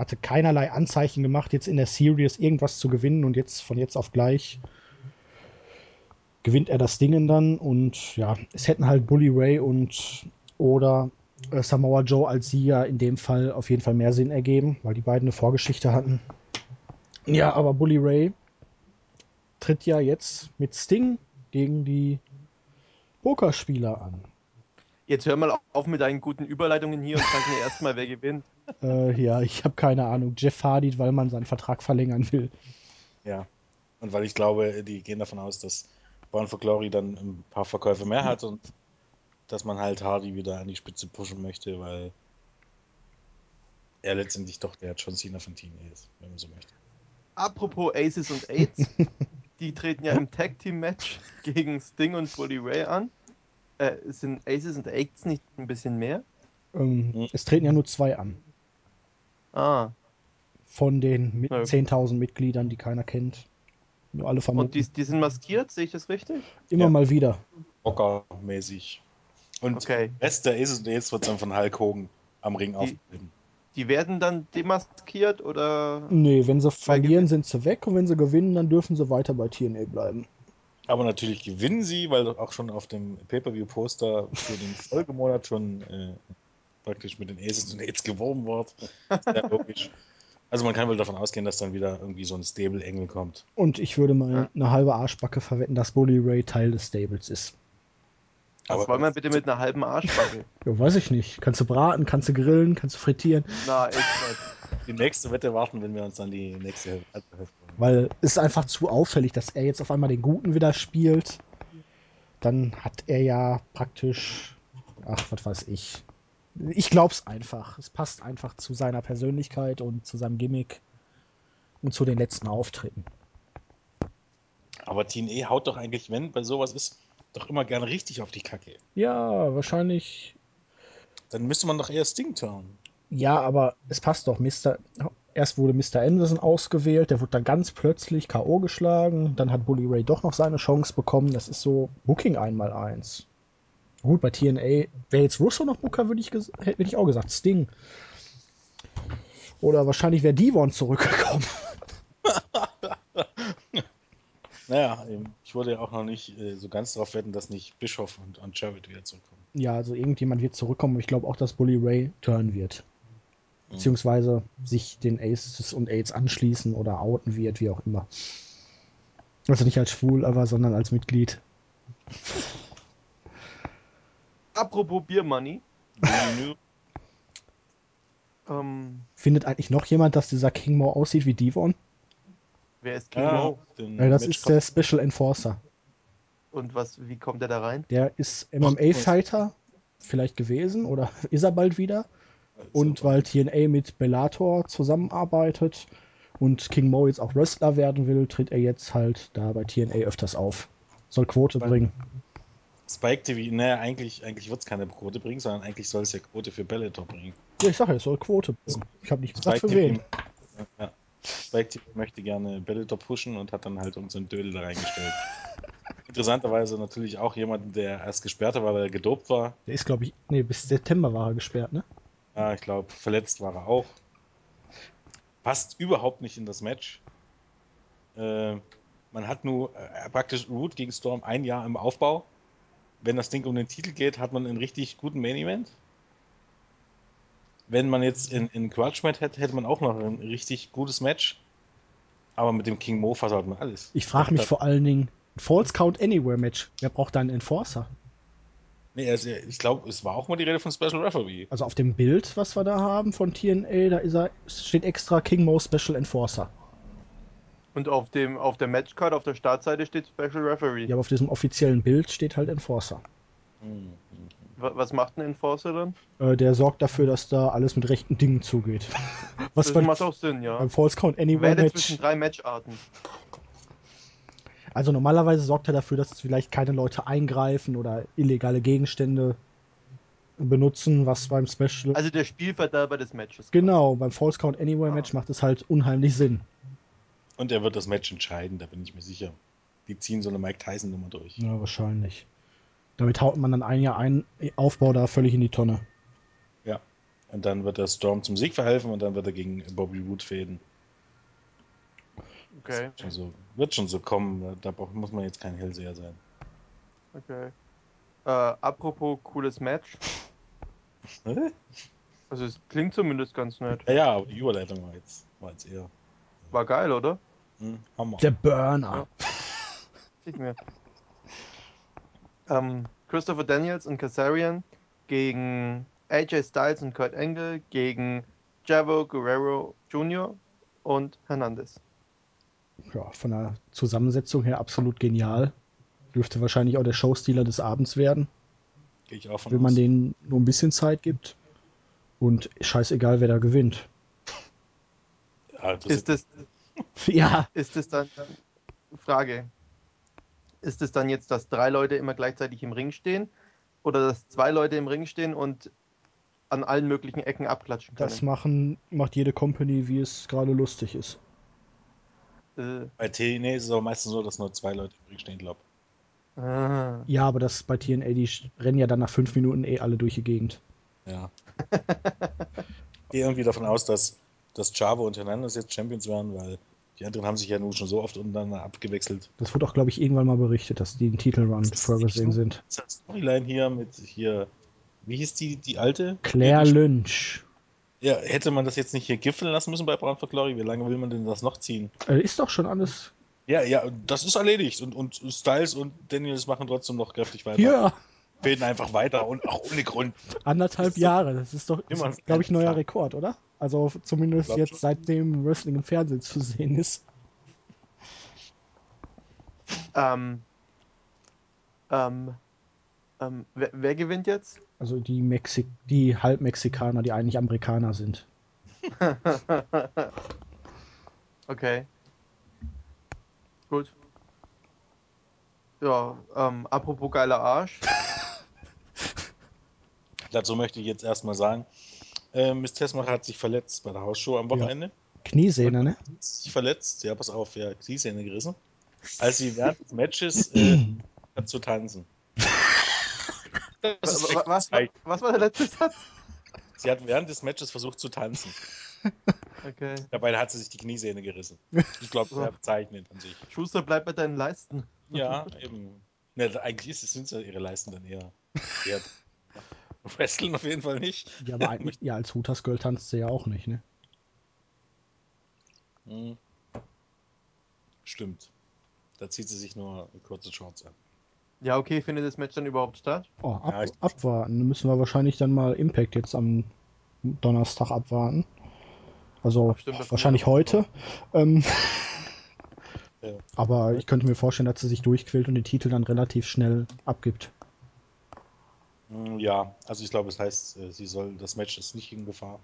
hatte keinerlei Anzeichen gemacht, jetzt in der Series irgendwas zu gewinnen und jetzt von jetzt auf gleich gewinnt er das Dingen dann und ja, es hätten halt Bully Ray und oder äh, Samoa Joe als Sieger in dem Fall auf jeden Fall mehr Sinn ergeben, weil die beiden eine Vorgeschichte hatten. Ja, aber Bully Ray tritt ja jetzt mit Sting gegen die Pokerspieler an. Jetzt hör mal auf mit deinen guten Überleitungen hier und sag mir erstmal, wer gewinnt. Äh, ja, ich habe keine Ahnung. Jeff Hardy, weil man seinen Vertrag verlängern will. Ja. Und weil ich glaube, die gehen davon aus, dass Bound for Glory dann ein paar Verkäufe mehr hat und dass man halt Hardy wieder an die Spitze pushen möchte, weil er letztendlich doch der John Cena von Team ist, wenn man so möchte. Apropos Aces und Aids, die treten ja im Tag Team Match gegen Sting und Bully Ray an. Äh, sind Aces und Aids nicht ein bisschen mehr? Ähm, Hm. Es treten ja nur zwei an. Ah, Von den mit Ja. 10.000 Mitgliedern, die keiner kennt. Nur alle und vermuten. die, die sind maskiert, sehe ich das richtig? Immer Ja. mal wieder. Bocker-mäßig. Und Okay. der Rest der und Aids wird dann von Hulk Hogan am Ring aufgetreten. Die werden dann demaskiert oder? Nee, wenn sie verlieren, sind sie weg und wenn sie gewinnen, dann dürfen sie weiter bei TNA bleiben. Aber natürlich gewinnen sie, weil auch schon auf dem Pay-Per-View-Poster für den Folgemonat schon äh, praktisch mit den Aces und Aids geworben wird. Sehr logisch. Also man kann wohl davon ausgehen, dass dann wieder irgendwie so ein Stable-Engel kommt. Und ich würde mal Ja. eine halbe Arschbacke verwetten, dass Bully Ray Teil des Stables ist. Was Aber- wollen wir bitte mit einer halben Arschbacke? Ja, weiß ich nicht. Kannst du braten, kannst du grillen, kannst du frittieren. Na, echt nicht. Die nächste Wette warten, wenn wir uns dann die nächste Hälfte Weil es ist einfach zu auffällig, dass er jetzt auf einmal den Guten wieder spielt. Dann hat er ja praktisch, ach, was weiß ich. Ich glaub's einfach. Es passt einfach zu seiner Persönlichkeit und zu seinem Gimmick und zu den letzten Auftritten. Aber Team E haut doch eigentlich, wenn bei sowas ist, doch immer gerne richtig auf die Kacke. Ja, wahrscheinlich. Dann müsste man doch eher Sting turnen. Ja, aber es passt doch. Mr. Erst wurde Mr. Anderson ausgewählt, der wurde dann ganz plötzlich K.O. geschlagen. Dann hat Bully Ray doch noch seine Chance bekommen. Das ist so Booking einmal eins. Gut, bei TNA wäre jetzt Russo noch Booker, würde ich, hätte ich auch gesagt. Sting. Oder wahrscheinlich wäre Devon zurückgekommen. Naja, ich wollte ja auch noch nicht äh, so ganz darauf wetten, dass nicht Bischof und, und Jarrett wieder zurückkommen. Ja, also irgendjemand wird zurückkommen. Ich glaube auch, dass Bully Ray turn wird. Beziehungsweise sich den Aces und Aids anschließen oder outen wird, wie auch immer. Also nicht als schwul, aber sondern als Mitglied. Apropos Beer Money. Nö, Ähm, Findet eigentlich noch jemand, dass dieser King Mo aussieht wie Devon? Wer ist King Ja, Mo? das Match- ist der Special Enforcer. Und was, wie kommt er da rein? Der ist MMA-Fighter, vielleicht gewesen oder ist er bald wieder. Und weil TNA mit Bellator zusammenarbeitet und King Mo jetzt auch Wrestler werden will, tritt er jetzt halt da bei TNA öfters auf. Soll Quote bringen. Spike TV, naja, eigentlich, eigentlich wird es keine Quote bringen, sondern eigentlich soll es ja Quote für Bellator bringen. Ja, ich sag ja, es soll Quote bringen. Ich habe nicht gesagt, Spike für wen. TV, ja, Spike TV möchte gerne Bellator pushen und hat dann halt unseren Dödel da reingestellt. Interessanterweise natürlich auch jemanden, der erst gesperrt war, weil er gedopt war. Der ist, glaube ich, nee, bis September war er gesperrt, ne? Ja, ich glaube, verletzt war er auch. Passt überhaupt nicht in das Match. Äh, man hat nur äh, praktisch Root gegen Storm ein Jahr im Aufbau. Wenn das Ding um den Titel geht, hat man einen richtig guten Main Event. Wenn man jetzt in, in Grudge Match hätte, hätte man auch noch ein richtig gutes Match. Aber mit dem King Mo versaut man alles. Ich frage mich vor allen Dingen, False Count Anywhere Match. Wer braucht da einen Enforcer? Nee, also ich glaube, es war auch mal die Rede von Special Referee. Also auf dem Bild, was wir da haben von TNA, da er, steht extra King Mo Special Enforcer. Und auf dem auf der Matchcard auf der Startseite steht Special Referee. Ja, aber auf diesem offiziellen Bild steht halt Enforcer. Wa- Was macht ein Enforcer dann? Äh, der sorgt dafür, dass da alles mit rechten Dingen zugeht. Was Das beim, macht auch Sinn, ja. beim False Count Anywhere Match. zwischen drei Matcharten. Also normalerweise sorgt er dafür, dass vielleicht keine Leute eingreifen oder illegale Gegenstände benutzen, was beim Special. Also der Spielverderber des Matches. genau, beim False Count Anywhere Match macht es halt unheimlich Sinn. Und er wird das Match entscheiden, da bin ich mir sicher. Die ziehen so eine Mike Tyson-Nummer durch. Ja, wahrscheinlich. Damit haut man dann ein Jahr ein Aufbau da völlig in die Tonne. Ja. Und dann wird der Storm zum Sieg verhelfen und dann wird er gegen Bobby Wood fäden. Okay, Wird schon so, wird schon so kommen. Da muss man jetzt kein Hellseher sein. okay. Äh, apropos cooles Match. Also es klingt zumindest ganz nett. Ja, ja, aber die Überleitung war jetzt, war jetzt eher War geil, oder? Hm, Hammer. Der Burner. Sieht mir. Ähm, Christopher Daniels und Kazarian gegen AJ Styles und Kurt Angle gegen Javo Guerrero Jr. und Hernandez. Ja, von der Zusammensetzung her absolut genial. Dürfte wahrscheinlich auch der Showstealer des Abends werden, Gehe ich auch von wenn man aus. denen nur ein bisschen Zeit gibt. Und scheißegal, wer da gewinnt. Ja, das Ist es, ja, ist es dann, Frage, ist es dann jetzt, dass drei Leute immer gleichzeitig im Ring stehen oder dass zwei Leute im Ring stehen und an allen möglichen Ecken abklatschen können? das machen, macht jede Company, wie es gerade lustig ist. Äh, Bei TNA ist es aber meistens so, dass nur zwei Leute im Ring stehen, glaube ah. Ja, aber das bei TNA, die rennen ja dann nach fünf Minuten eh alle durch die Gegend. Ja. Ich gehe irgendwie davon aus, dass, dass Chavo und Hernandez jetzt Champions werden, weil die anderen haben sich ja nun schon so oft untereinander abgewechselt. Das wurde auch, glaube ich, irgendwann mal berichtet, dass die in Titelrun das vorgesehen sind. Das Storyline hier mit hier, wie hieß die, die alte? Claire Lynch. Ja, hätte man das jetzt nicht hier giffeln lassen müssen bei Brown for Glory? Wie lange will man denn das noch ziehen? Äh, ist doch schon alles. Ja, ja, das ist erledigt. Und, und Styles und Daniels machen trotzdem noch kräftig weiter. Ja, Fäden einfach weiter und auch ohne Grund. anderthalb so- Jahre. Das ist doch, Immer glaube ich, neuer. Rekord, oder? Also zumindest jetzt schon. seitdem Wrestling im Fernsehen zu sehen ist. Ähm, ähm, ähm, wer, wer gewinnt jetzt? Also die Mexik die Halbmexikaner, die eigentlich Amerikaner sind. okay. Gut. Ja, ähm, apropos geiler Arsch. Dazu möchte ich jetzt erstmal sagen, äh, Miss Tessmacher hat sich verletzt bei der Hausshow am Wochenende. Kniesehne, ne? Sich verletzt, ja, pass auf, ja, ja gerissen. Als sie während des Matches äh, hat zu tanzen. Das ist Was, was, was war der letzte Satz? Sie hat während des Matches versucht zu tanzen. Okay. Dabei hat sie sich die Kniesehne gerissen. Ich glaube, sehr bezeichnend an sich. Schuster, bleib bei deinen Leisten. Ja, eben. Ne, eigentlich ist es, sind ja ihre Leisten dann eher. eher Wrestling auf jeden Fall nicht. Ja, aber eigentlich, ja, als Hooters Girl tanzt sie ja auch nicht, ne? Hm. Stimmt. Da zieht sie sich nur kurze Shorts an. Ja, okay, findet das Match dann überhaupt statt? Oh, ab, Ja, ich- abwarten. Dann müssen wir wahrscheinlich dann mal Impact jetzt am Donnerstag abwarten. Also stimmt, wahrscheinlich heute. Ähm, Ja. Aber ich könnte mir vorstellen, dass sie sich durchquält und den Titel dann relativ schnell abgibt. Mm, Ja, also ich glaube, es heißt, äh, sie soll, das Match ist nicht in Gefahr.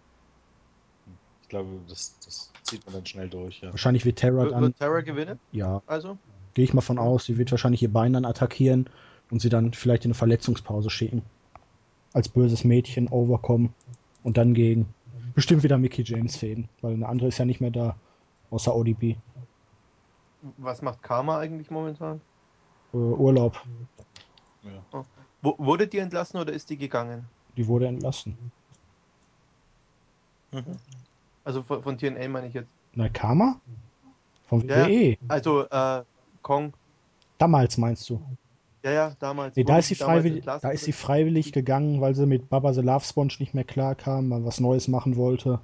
Ich glaube, das, das zieht man dann schnell durch, ja. Wahrscheinlich wird Terra dann, wird Terra gewinnen? ja, Also? gehe ich mal von aus, sie wird wahrscheinlich ihr Bein dann attackieren und sie dann vielleicht in eine Verletzungspause schicken. Als böses Mädchen overkommen und dann gegen bestimmt wieder Mickey James fäden, weil eine andere ist ja nicht mehr da, außer ODB. Was macht Karma eigentlich momentan? Äh, Urlaub, ja. W wurde die entlassen oder ist die gegangen? die wurde entlassen. Also von, von TNA meine ich jetzt. Na, Karma? Vom E. Ja, WWE? Also, äh, Kong. Damals meinst du? Ja, ja, damals. Nee, da ist, sie freiwillig, da ist sie freiwillig gegangen, weil sie mit Baba the Love Sponge nicht mehr klarkam, mal was Neues machen wollte.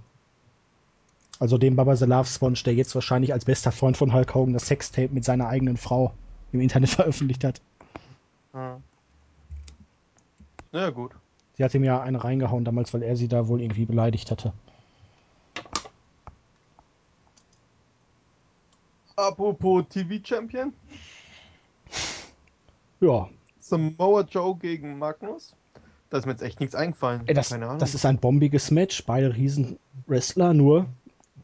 Also dem Baba the Love Sponge, der jetzt wahrscheinlich als bester Freund von Hulk Hogan das Sextape mit seiner eigenen Frau im Internet veröffentlicht hat. Ja. Ja, gut. Sie hat ihm ja eine reingehauen damals, weil er sie da wohl irgendwie beleidigt hatte. Apropos TV-Champion. Ja, Samoa Joe gegen Magnus. Da ist mir jetzt echt nichts eingefallen. ey, das, das ist ein bombiges Match. Beide Riesen-Wrestler, nur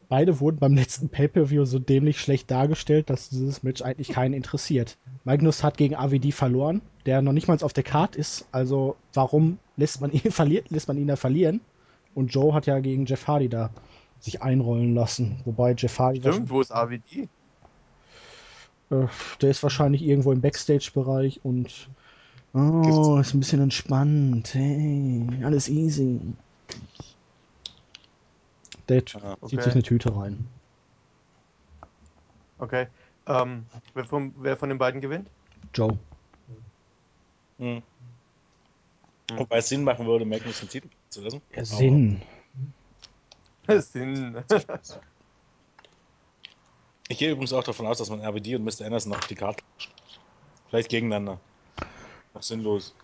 beide wurden beim letzten Pay-Per-View so dämlich schlecht dargestellt, dass dieses Match eigentlich keinen interessiert. Magnus hat gegen AVD verloren, der noch nicht mal auf der Card ist. Also warum lässt man ihn verliert, lässt man ihn da verlieren? Und Joe hat ja gegen Jeff Hardy da sich einrollen lassen. Wobei Jeff Hardy Stimmt, wo ist AVD? Äh, der ist wahrscheinlich irgendwo im Backstage-Bereich und oh, ist ein bisschen entspannt. Hey, alles easy. Der Ah, zieht okay. sich eine Tüte rein. Okay. Ähm, wer, von, wer von den beiden gewinnt? Joe. Hm. Wobei es Sinn machen würde, Magnus den Titel zu lassen. Ja, Sinn. Sinn. Ich gehe übrigens auch davon aus, dass man RBD und Mr. Anderson noch auf die Karte. Vielleicht gegeneinander. Auch sinnlos.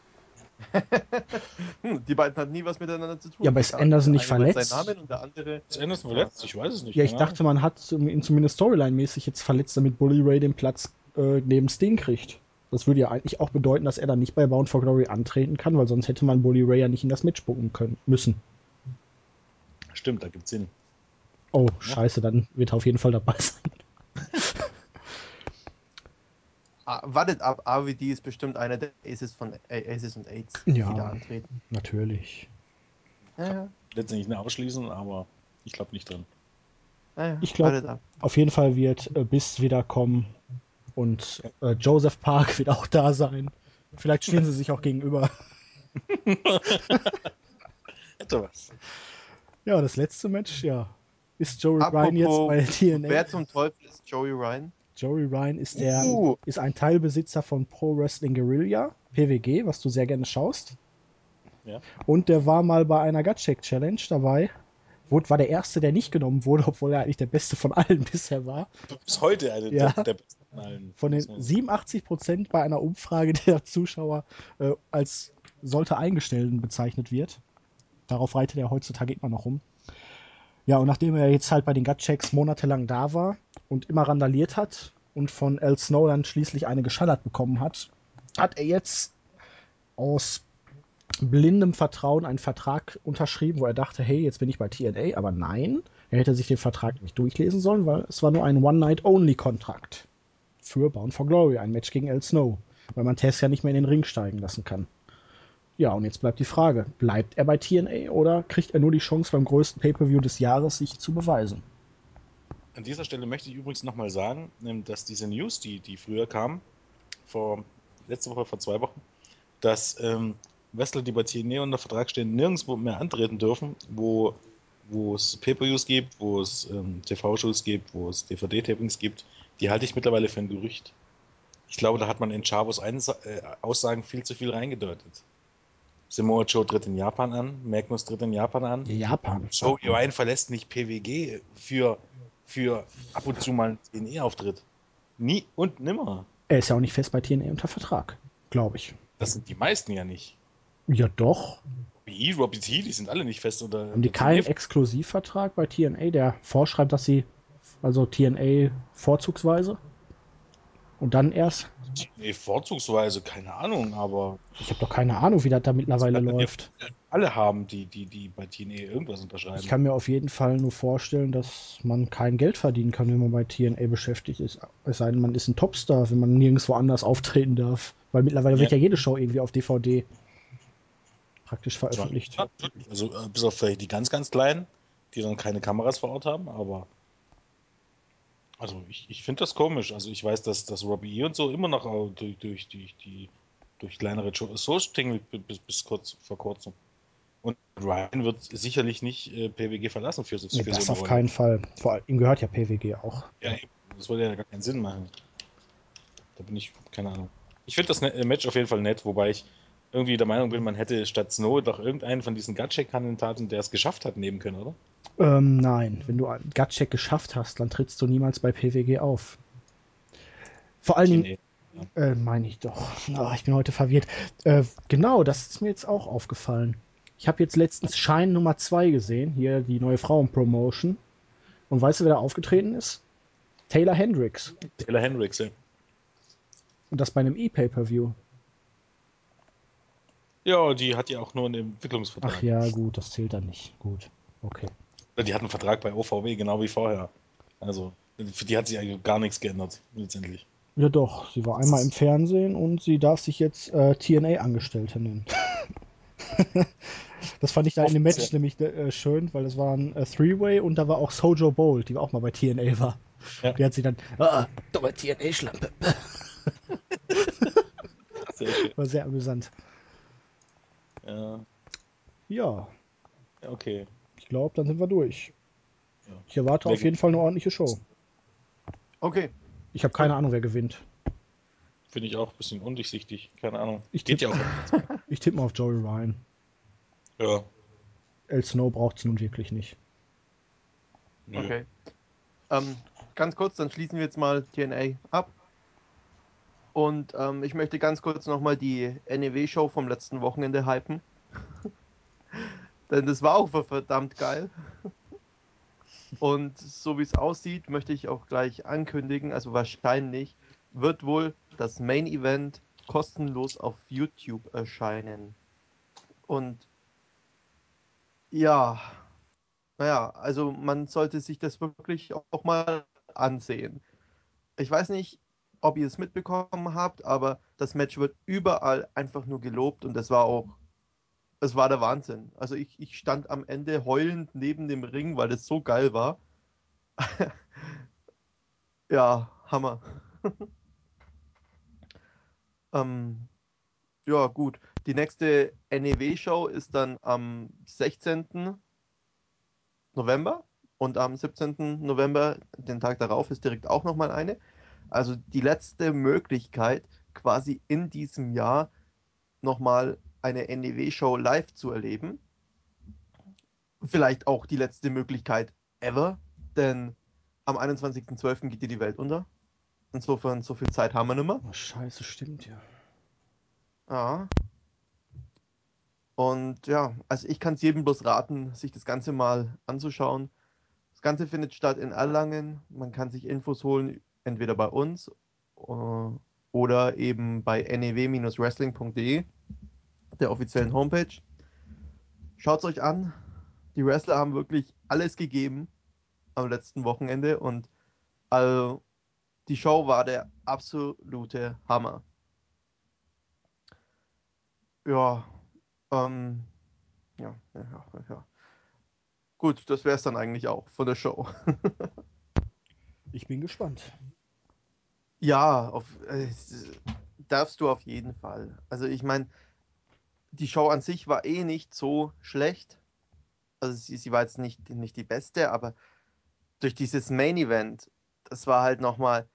Hm, die beiden hatten nie was miteinander zu tun. Ja, aber ist Der Anderson nicht verletzt? Namen und der andere. Ist Anderson verletzt? Ich weiß es nicht. Ja, ich keine dachte, man hat ihn zumindest Storyline-mäßig jetzt verletzt, damit Bully Ray den Platz äh, neben Sting kriegt. Das würde ja eigentlich auch bedeuten, dass er dann nicht bei Bound for Glory antreten kann, weil sonst hätte man Bully Ray ja nicht in das Match bucken können müssen. Stimmt, da gibt's Sinn. Oh, scheiße, dann wird er auf jeden Fall dabei sein. Ah, wartet ab, AVD ist bestimmt einer der Aces von Aces und Aids, die Ja. wieder antreten. Natürlich. Ja, ja. Letztendlich nicht ausschließen, aber ich glaube nicht dran. ja, ja. Ich glaub- Wartet ab. Auf jeden Fall wird äh, Biss wiederkommen und äh, Joseph Park wird auch da sein. Vielleicht stehen sie sich auch gegenüber. Hätte was. Ja, das letzte Match, ja. Ist Joey Ryan jetzt Apropos, bei TNA? wer zum Teufel ist Joey Ryan? Joey Ryan ist der Uh. ist ein Teilbesitzer von Pro Wrestling Guerrilla, PWG, was du sehr gerne schaust. Ja. Und der war mal bei einer Gutcheck Challenge dabei. Wurde, war der erste, der nicht genommen wurde, obwohl er eigentlich der beste von allen bisher war. Du bist heute eine Ja. der, der besten von allen. Von den Muss man- 87% bei einer Umfrage der Zuschauer äh, als sollte Eingestellten bezeichnet wird. Darauf reitet er heutzutage immer noch rum. Ja, und nachdem er jetzt halt bei den Gutchecks monatelang da war und immer randaliert hat und von Al Snow dann schließlich eine geschallert bekommen hat, hat er jetzt aus blindem Vertrauen einen Vertrag unterschrieben, wo er dachte, hey, jetzt bin ich bei TNA, aber nein, er hätte sich den Vertrag nicht durchlesen sollen, weil es war nur ein One-Night-Only-Kontrakt für Bound for Glory, ein Match gegen El Snow, weil man Tess ja nicht mehr in den Ring steigen lassen kann. Ja, und jetzt bleibt die Frage, bleibt er bei TNA oder kriegt er nur die Chance beim größten Pay-Per-View des Jahres, sich zu beweisen? An dieser Stelle möchte ich übrigens nochmal sagen, ähm, dass diese News, die, die früher kamen, vor letzte Woche, vor zwei Wochen, dass ähm, Wrestler, die bei TNA unter Vertrag stehen, nirgendwo mehr antreten dürfen, wo, wo es Pay-Per-Views gibt, wo es ähm, TV-Shows gibt, wo es DVD-Tapings gibt, die halte ich mittlerweile für ein Gerücht. Ich glaube, da hat man in Chavos Einsa äh, Aussagen viel zu viel reingedeutet. Samoa Joe tritt in Japan an, Magnus tritt in Japan an. Japan. Joe Ryan verlässt nicht PWG für, für ab und zu mal einen TNE-Auftritt. Nie und nimmer. Er ist ja auch nicht fest bei TNA unter Vertrag, glaube ich. Das sind die meisten ja nicht. Ja, doch. Wie Robbie T, die sind alle nicht fest unter. Haben die unter keinen. Exklusivvertrag bei TNA, der vorschreibt, dass sie, also TNA vorzugsweise? Und dann erst, Nee, vorzugsweise, keine Ahnung, aber ich habe doch keine Ahnung, wie das da mittlerweile Das ja- läuft. alle haben, die, die, die bei TNA irgendwas unterschreiben. Ich kann mir auf jeden Fall nur vorstellen, dass man kein Geld verdienen kann, wenn man bei TNA beschäftigt ist. Es sei denn, man ist ein Topstar, wenn man nirgendwo anders auftreten darf. Weil mittlerweile wird Ja. ja jede Show irgendwie auf DVD praktisch veröffentlicht. Ja. Also äh, bis auf vielleicht die ganz, ganz kleinen, die dann keine Kameras vor Ort haben, aber also ich, ich finde das komisch. Also ich weiß, dass, dass Robbie E. und so immer noch äh, durch, durch, durch die durch kleinere Shows tingelt bis, bis kurz vor kurzem. Und Ryan wird sicherlich nicht äh, PWG verlassen für, so- Nee, für das so eine auf Rolle. keinen Fall. Vor allem, ihm gehört ja PWG auch. Ja, das würde ja gar keinen Sinn machen. Da bin ich, keine Ahnung. Ich finde das ne- Match auf jeden Fall nett, wobei ich irgendwie der Meinung bin, man hätte statt Snow doch irgendeinen von diesen Gatschek-Kandidaten, der es geschafft hat, nehmen können, oder? Ähm, nein, wenn du einen Gut-Check geschafft hast, dann trittst du niemals bei PWG auf. Vor allen Dingen, äh, meine ich doch. Ah, ich bin heute verwirrt. Äh, genau, das ist mir jetzt auch aufgefallen. Ich habe jetzt letztens Shine Nummer 2 gesehen, hier die neue Frauenpromotion. Und weißt du, wer da aufgetreten ist? Taylor Hendricks. Taylor Hendricks, ja. Und das bei einem E-Pay-Per-View. Ja, die hat ja auch nur einen Entwicklungsvertrag. Ach ja, gut, das zählt dann nicht. Gut, okay. Die hat einen Vertrag bei OVW, genau wie vorher. Also, für die hat sich eigentlich gar nichts geändert, letztendlich. Ja doch, sie war einmal im Fernsehen und sie darf sich jetzt äh, TNA-Angestellte nennen. das fand ich da in dem Match nämlich äh, schön, weil es war ein äh, Three-Way und da war auch Sojo Bold, die auch mal bei TNA war. Ja. Die hat sie dann, ah, dumme TNA-Schlampe. Sehr schön. War sehr amüsant. Ja, Ja, okay. ich glaube, dann sind wir durch. Ja. Ich erwarte Wer auf jeden Fall eine ordentliche Show. Okay. Ich habe keine Ahnung, wer gewinnt. Finde ich auch ein bisschen undurchsichtig. Keine Ahnung. Ich Geht ja tipp- auch. Ich tippe mal auf Joey Ryan. Ja. El Snow braucht es nun wirklich nicht. Nö. Okay. Ähm, ganz kurz, dann schließen wir jetzt mal TNA ab. Und ähm, ich möchte ganz kurz nochmal die NEW-Show vom letzten Wochenende hypen. Denn das war auch verdammt geil. Und so wie es aussieht, möchte ich auch gleich ankündigen, also wahrscheinlich wird wohl das Main Event kostenlos auf YouTube erscheinen. Und ja, naja, also man sollte sich das wirklich auch mal ansehen. Ich weiß nicht, ob ihr es mitbekommen habt, aber das Match wird überall einfach nur gelobt und das war auch, es war der Wahnsinn. Also ich, ich stand am Ende heulend neben dem Ring, weil es so geil war. ja, Hammer. ähm, ja, gut. Die nächste NEW-Show ist dann am 16. November und am 17. November, den Tag darauf, ist direkt auch nochmal eine. Also die letzte Möglichkeit, quasi in diesem Jahr nochmal eine NEW-Show live zu erleben. Vielleicht auch die letzte Möglichkeit ever, denn am 21.12. geht dir die Welt unter. Insofern, so viel Zeit haben wir nicht mehr. Oh, scheiße, stimmt ja. Ja. Und ja, also ich kann es jedem bloß raten, sich das Ganze mal anzuschauen. Das Ganze findet statt in Erlangen. Man kann sich Infos holen, entweder bei uns äh, oder eben bei new-wrestling.de, der offiziellen Homepage. Schaut es euch an. Die Wrestler haben wirklich alles gegeben am letzten Wochenende und also die Show war der absolute Hammer. Ja, ähm, ja, ja, ja. Gut, das wäre es dann eigentlich auch von der Show. Ich bin gespannt. Ja, auf, äh, darfst du auf jeden Fall. Also ich meine, die Show an sich war eh nicht so schlecht. Also sie, sie war jetzt nicht, nicht die beste, aber durch dieses Main Event, das war halt nochmal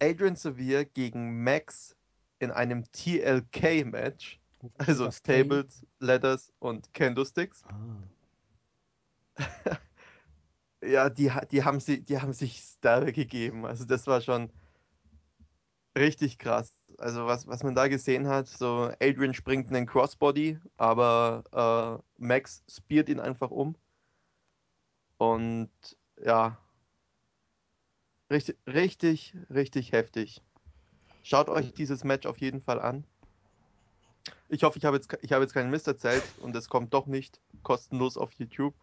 Adrian Sevier gegen Max in einem TLK-Match. Also Das K- Tables, Ladders und Candlesticks. Ah. Ja, die, die, haben sie, die haben sich Style gegeben. Also das war schon richtig krass. Also was, was man da gesehen hat, so Adrian springt in den Crossbody, aber äh, Max speart ihn einfach um. Und ja, Richtig, richtig, richtig heftig. Schaut euch dieses Match auf jeden Fall an. Ich hoffe, ich habe jetzt, ich habe jetzt keinen Mist erzählt und es kommt doch nicht kostenlos auf YouTube.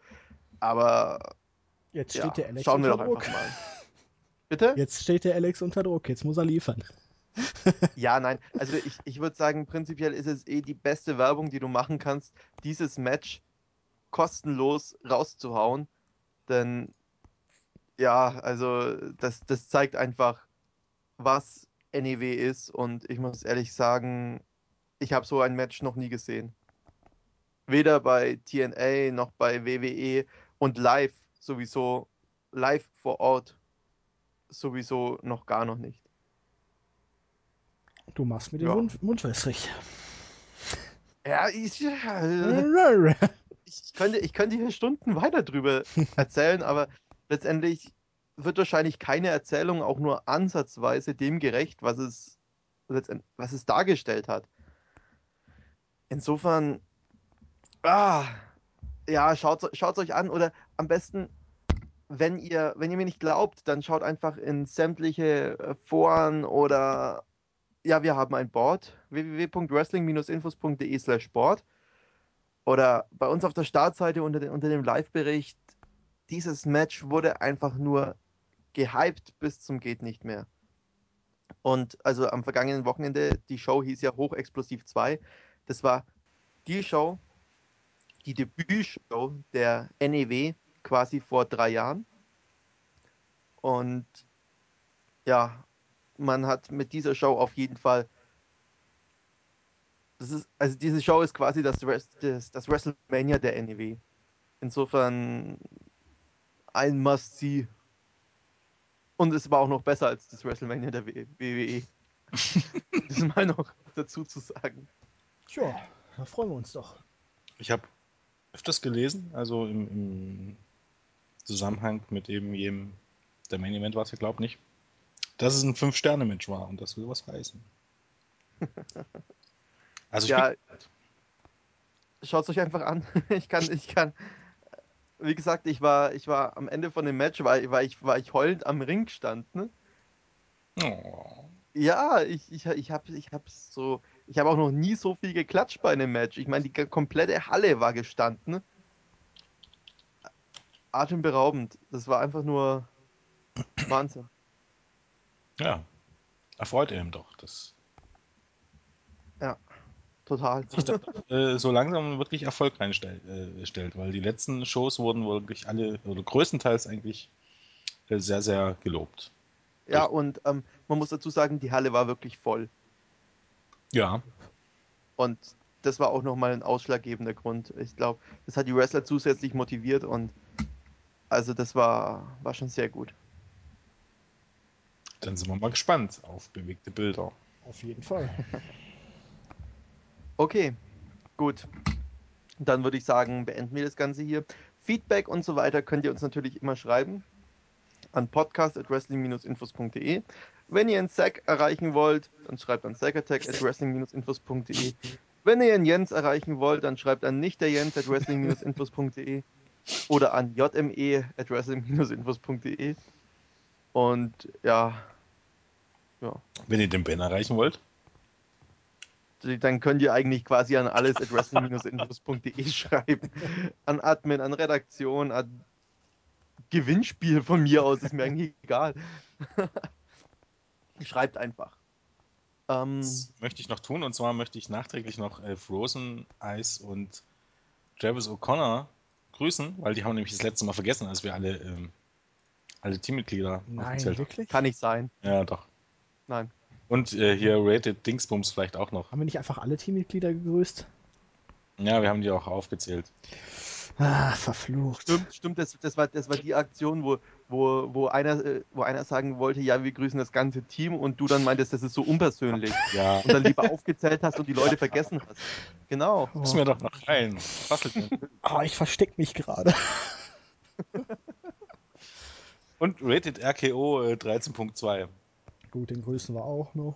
Aber Jetzt ja, steht der Alex schauen wir unter doch Druck. einfach mal. Bitte? Jetzt steht der Alex unter Druck. Jetzt muss er liefern. Ja, nein. Also ich, ich würde sagen, prinzipiell ist es eh die beste Werbung, die du machen kannst, dieses Match kostenlos rauszuhauen. Denn ja, also das, das zeigt einfach, was NEW ist. Und ich muss ehrlich sagen, ich habe so ein Match noch nie gesehen. Weder bei TNA noch bei WWE und live sowieso, live vor Ort sowieso noch gar noch nicht. Du machst mir den Ja. Mund, Mund wässrig. Ja, ich, ja, ich, könnte, ich könnte hier Stunden weiter drüber erzählen, aber letztendlich wird wahrscheinlich keine Erzählung auch nur ansatzweise dem gerecht, was es, was es dargestellt hat. Insofern, ah, ja, schaut es euch an oder am besten, wenn ihr, wenn ihr mir nicht glaubt, dann schaut einfach in sämtliche äh, Foren oder ja, wir haben ein Board www.wrestling-infos.de slash Sport oder bei uns auf der Startseite unter, den, unter dem Live-Bericht. Dieses Match wurde einfach nur gehypt bis zum geht nicht mehr. Und also am vergangenen Wochenende, die Show hieß ja Hochexplosiv 2. Das war die Show, die Debütshow der NEW quasi vor drei Jahren. Und ja, man hat mit dieser Show auf jeden Fall. Das ist, also diese Show ist quasi das, Rest, das, das WrestleMania der NEW. Insofern ein Must-See. Und es war auch noch besser als das WrestleMania der WWE. das mal noch dazu zu sagen. Tja, da freuen wir uns doch. Ich habe öfters gelesen, also im, im Zusammenhang mit eben jedem, der Main Event war es ja, glaube nicht, dass es ein Fünf-Sterne-Match war und das will was heißen. Also ich Ja, bin, schaut es euch einfach an. Ich kann, ich kann. Wie gesagt, ich war, ich war am Ende von dem Match, war, war, ich, war ich heulend am Ring stand, ne? oh, Ja, ich, ich, ich habe ich hab so, ich habe auch noch nie so viel geklatscht bei einem Match. Ich meine, die komplette Halle war gestanden. Atemberaubend. Das war einfach nur Wahnsinn. Ja, erfreut eben doch, dass Total. sich da äh, so langsam wirklich Erfolg reinstellt, äh, weil die letzten Shows wurden wirklich alle, oder größtenteils eigentlich äh, sehr, sehr gelobt. Ja, und ähm, man muss dazu sagen, die Halle war wirklich voll. Ja, Und das war auch nochmal ein ausschlaggebender Grund. Ich glaube, das hat die Wrestler zusätzlich motiviert und also das war, war schon sehr gut. Dann sind wir mal gespannt auf bewegte Bilder. Auf jeden Fall. Okay, gut. Dann würde ich sagen, beenden wir das Ganze hier. Feedback und so weiter könnt ihr uns natürlich immer schreiben an podcast.wrestling-infos.de. Wenn ihr einen Zack erreichen wollt, dann schreibt an zackattack.wrestling-infos.de. Wenn ihr einen Jens erreichen wollt, dann schreibt an nicht der Jens at wrestling-infos.de oder an jme at wrestling-infos.de. Und ja, ja, Wenn ihr den Ben erreichen wollt, dann könnt ihr eigentlich quasi an alles at wrestling-infos.de schreiben. An Admin, an Redaktion, an Gewinnspiel von mir aus, ist mir eigentlich egal. Schreibt einfach. Ähm, das möchte ich noch tun und zwar möchte ich nachträglich noch äh, Frozen, Ice und Travis O'Connor grüßen, weil die haben nämlich das letzte Mal vergessen, als wir alle, ähm, alle Teammitglieder Nein, wirklich? kann nicht sein. Ja, doch. Nein. Und äh, hier Rated Dingsbums vielleicht auch noch. Haben wir nicht einfach alle Teammitglieder gegrüßt? Ja, wir haben die auch aufgezählt. Ah, verflucht. Stimmt, stimmt, das, das, war, das war die Aktion, wo, wo, wo, einer, äh, wo einer sagen wollte, ja, wir grüßen das ganze Team und du dann meintest, das ist so unpersönlich. Ja, Und dann lieber aufgezählt hast und die Leute vergessen hast. Genau. ist mir doch noch rein. Was denn? Ah, ich versteck mich gerade. Und Rated RKO äh, 13.2. Gut, den grüßen wir auch noch.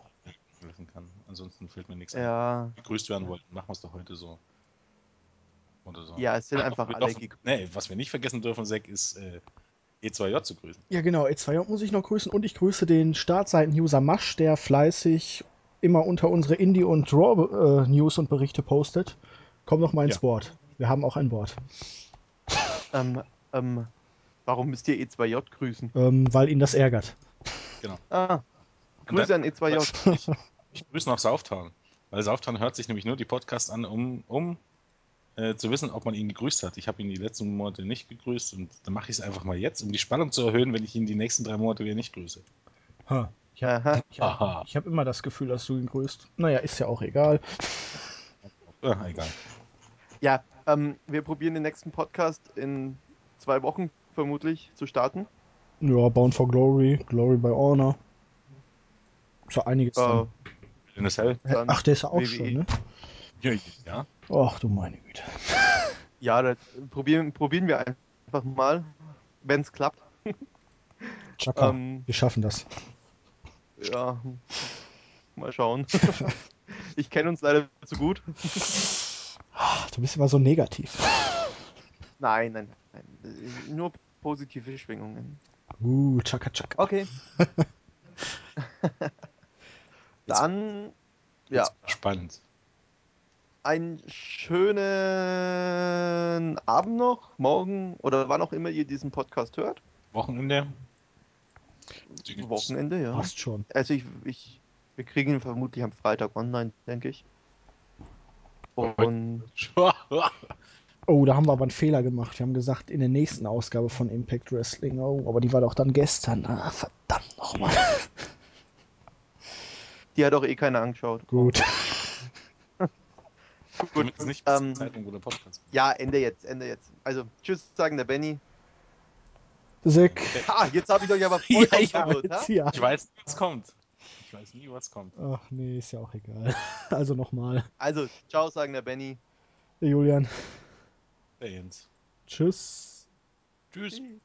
helfen kann. Ansonsten fällt mir nichts ein. Ja, Gegrüßt werden wollten, machen wir es doch heute so. Oder so. ja, es sind Ach, einfach wir alle gegrüßt. Nee, was wir nicht vergessen dürfen, Zack, ist äh, E2J zu grüßen. Ja, genau. E2J muss ich noch grüßen und ich grüße den Startseiten-User Masch, der fleißig immer unter unsere Indie- und Draw-News und Berichte postet. Komm noch mal ins Ja. Board. Wir haben auch ein Board. Ähm, ähm, warum müsst ihr E2J grüßen? Ähm, weil ihn das ärgert. Ah, Und Grüße dann- an E2J. Ich, ich grüße noch Sauftown. Weil Sauftown hört sich nämlich nur die Podcasts an, um, um äh, zu wissen, ob man ihn gegrüßt hat. Ich habe ihn die letzten Monate nicht gegrüßt und dann mache ich es einfach mal jetzt, um die Spannung zu erhöhen, wenn ich ihn die nächsten drei Monate wieder nicht grüße. Ha. Ich habe hab immer das Gefühl, dass du ihn grüßt. Naja, ist ja auch egal. Ah, egal. Ja, ähm, wir probieren den nächsten Podcast in zwei Wochen vermutlich zu starten. Ja, Bound for Glory, Glory by Honor. Ist ja einiges dran. In das Hell? dann Ach, der ist ja auch WWE. schon, ne? Ja, ja. Ach du meine Güte. Ja, das probieren, probieren wir einfach mal, wenn es klappt. Chaka, Ähm, wir schaffen das. ja, mal schauen. ich kenne uns leider zu gut. Ach, Du bist immer so negativ. Nein, nein, nein. äh, Nur positive Schwingungen. Uh, Chaka Chaka. Okay. Dann, ja, Spannend. einen schönen Abend noch, morgen oder wann auch immer ihr diesen Podcast hört. Wochenende? Wochenende, ja. Passt schon. Also ich, ich, wir kriegen ihn vermutlich am Freitag online, denke ich. Und Oh, da haben wir aber einen Fehler gemacht. Wir haben gesagt, in der nächsten Ausgabe von Impact Wrestling. Oh, aber die war doch dann gestern. Ah, verdammt nochmal. die hat auch eh keiner angeschaut. Gut. Gut, jetzt nicht ähm, zum Zeitpunkt, wo der Podcast. Ja, Ende jetzt, Ende jetzt. Also, tschüss, sagen der Benny. Sick. Ha, jetzt habe ich euch aber verwirrt, jetzt ha? ja. Ich weiß nie, was kommt. Ich weiß nie, was kommt. Ach nee, ist ja auch egal. Also nochmal. Also, ciao, sagen der Benny. Der Julian. Jens. Tschüss. Tschüss. Tschüss.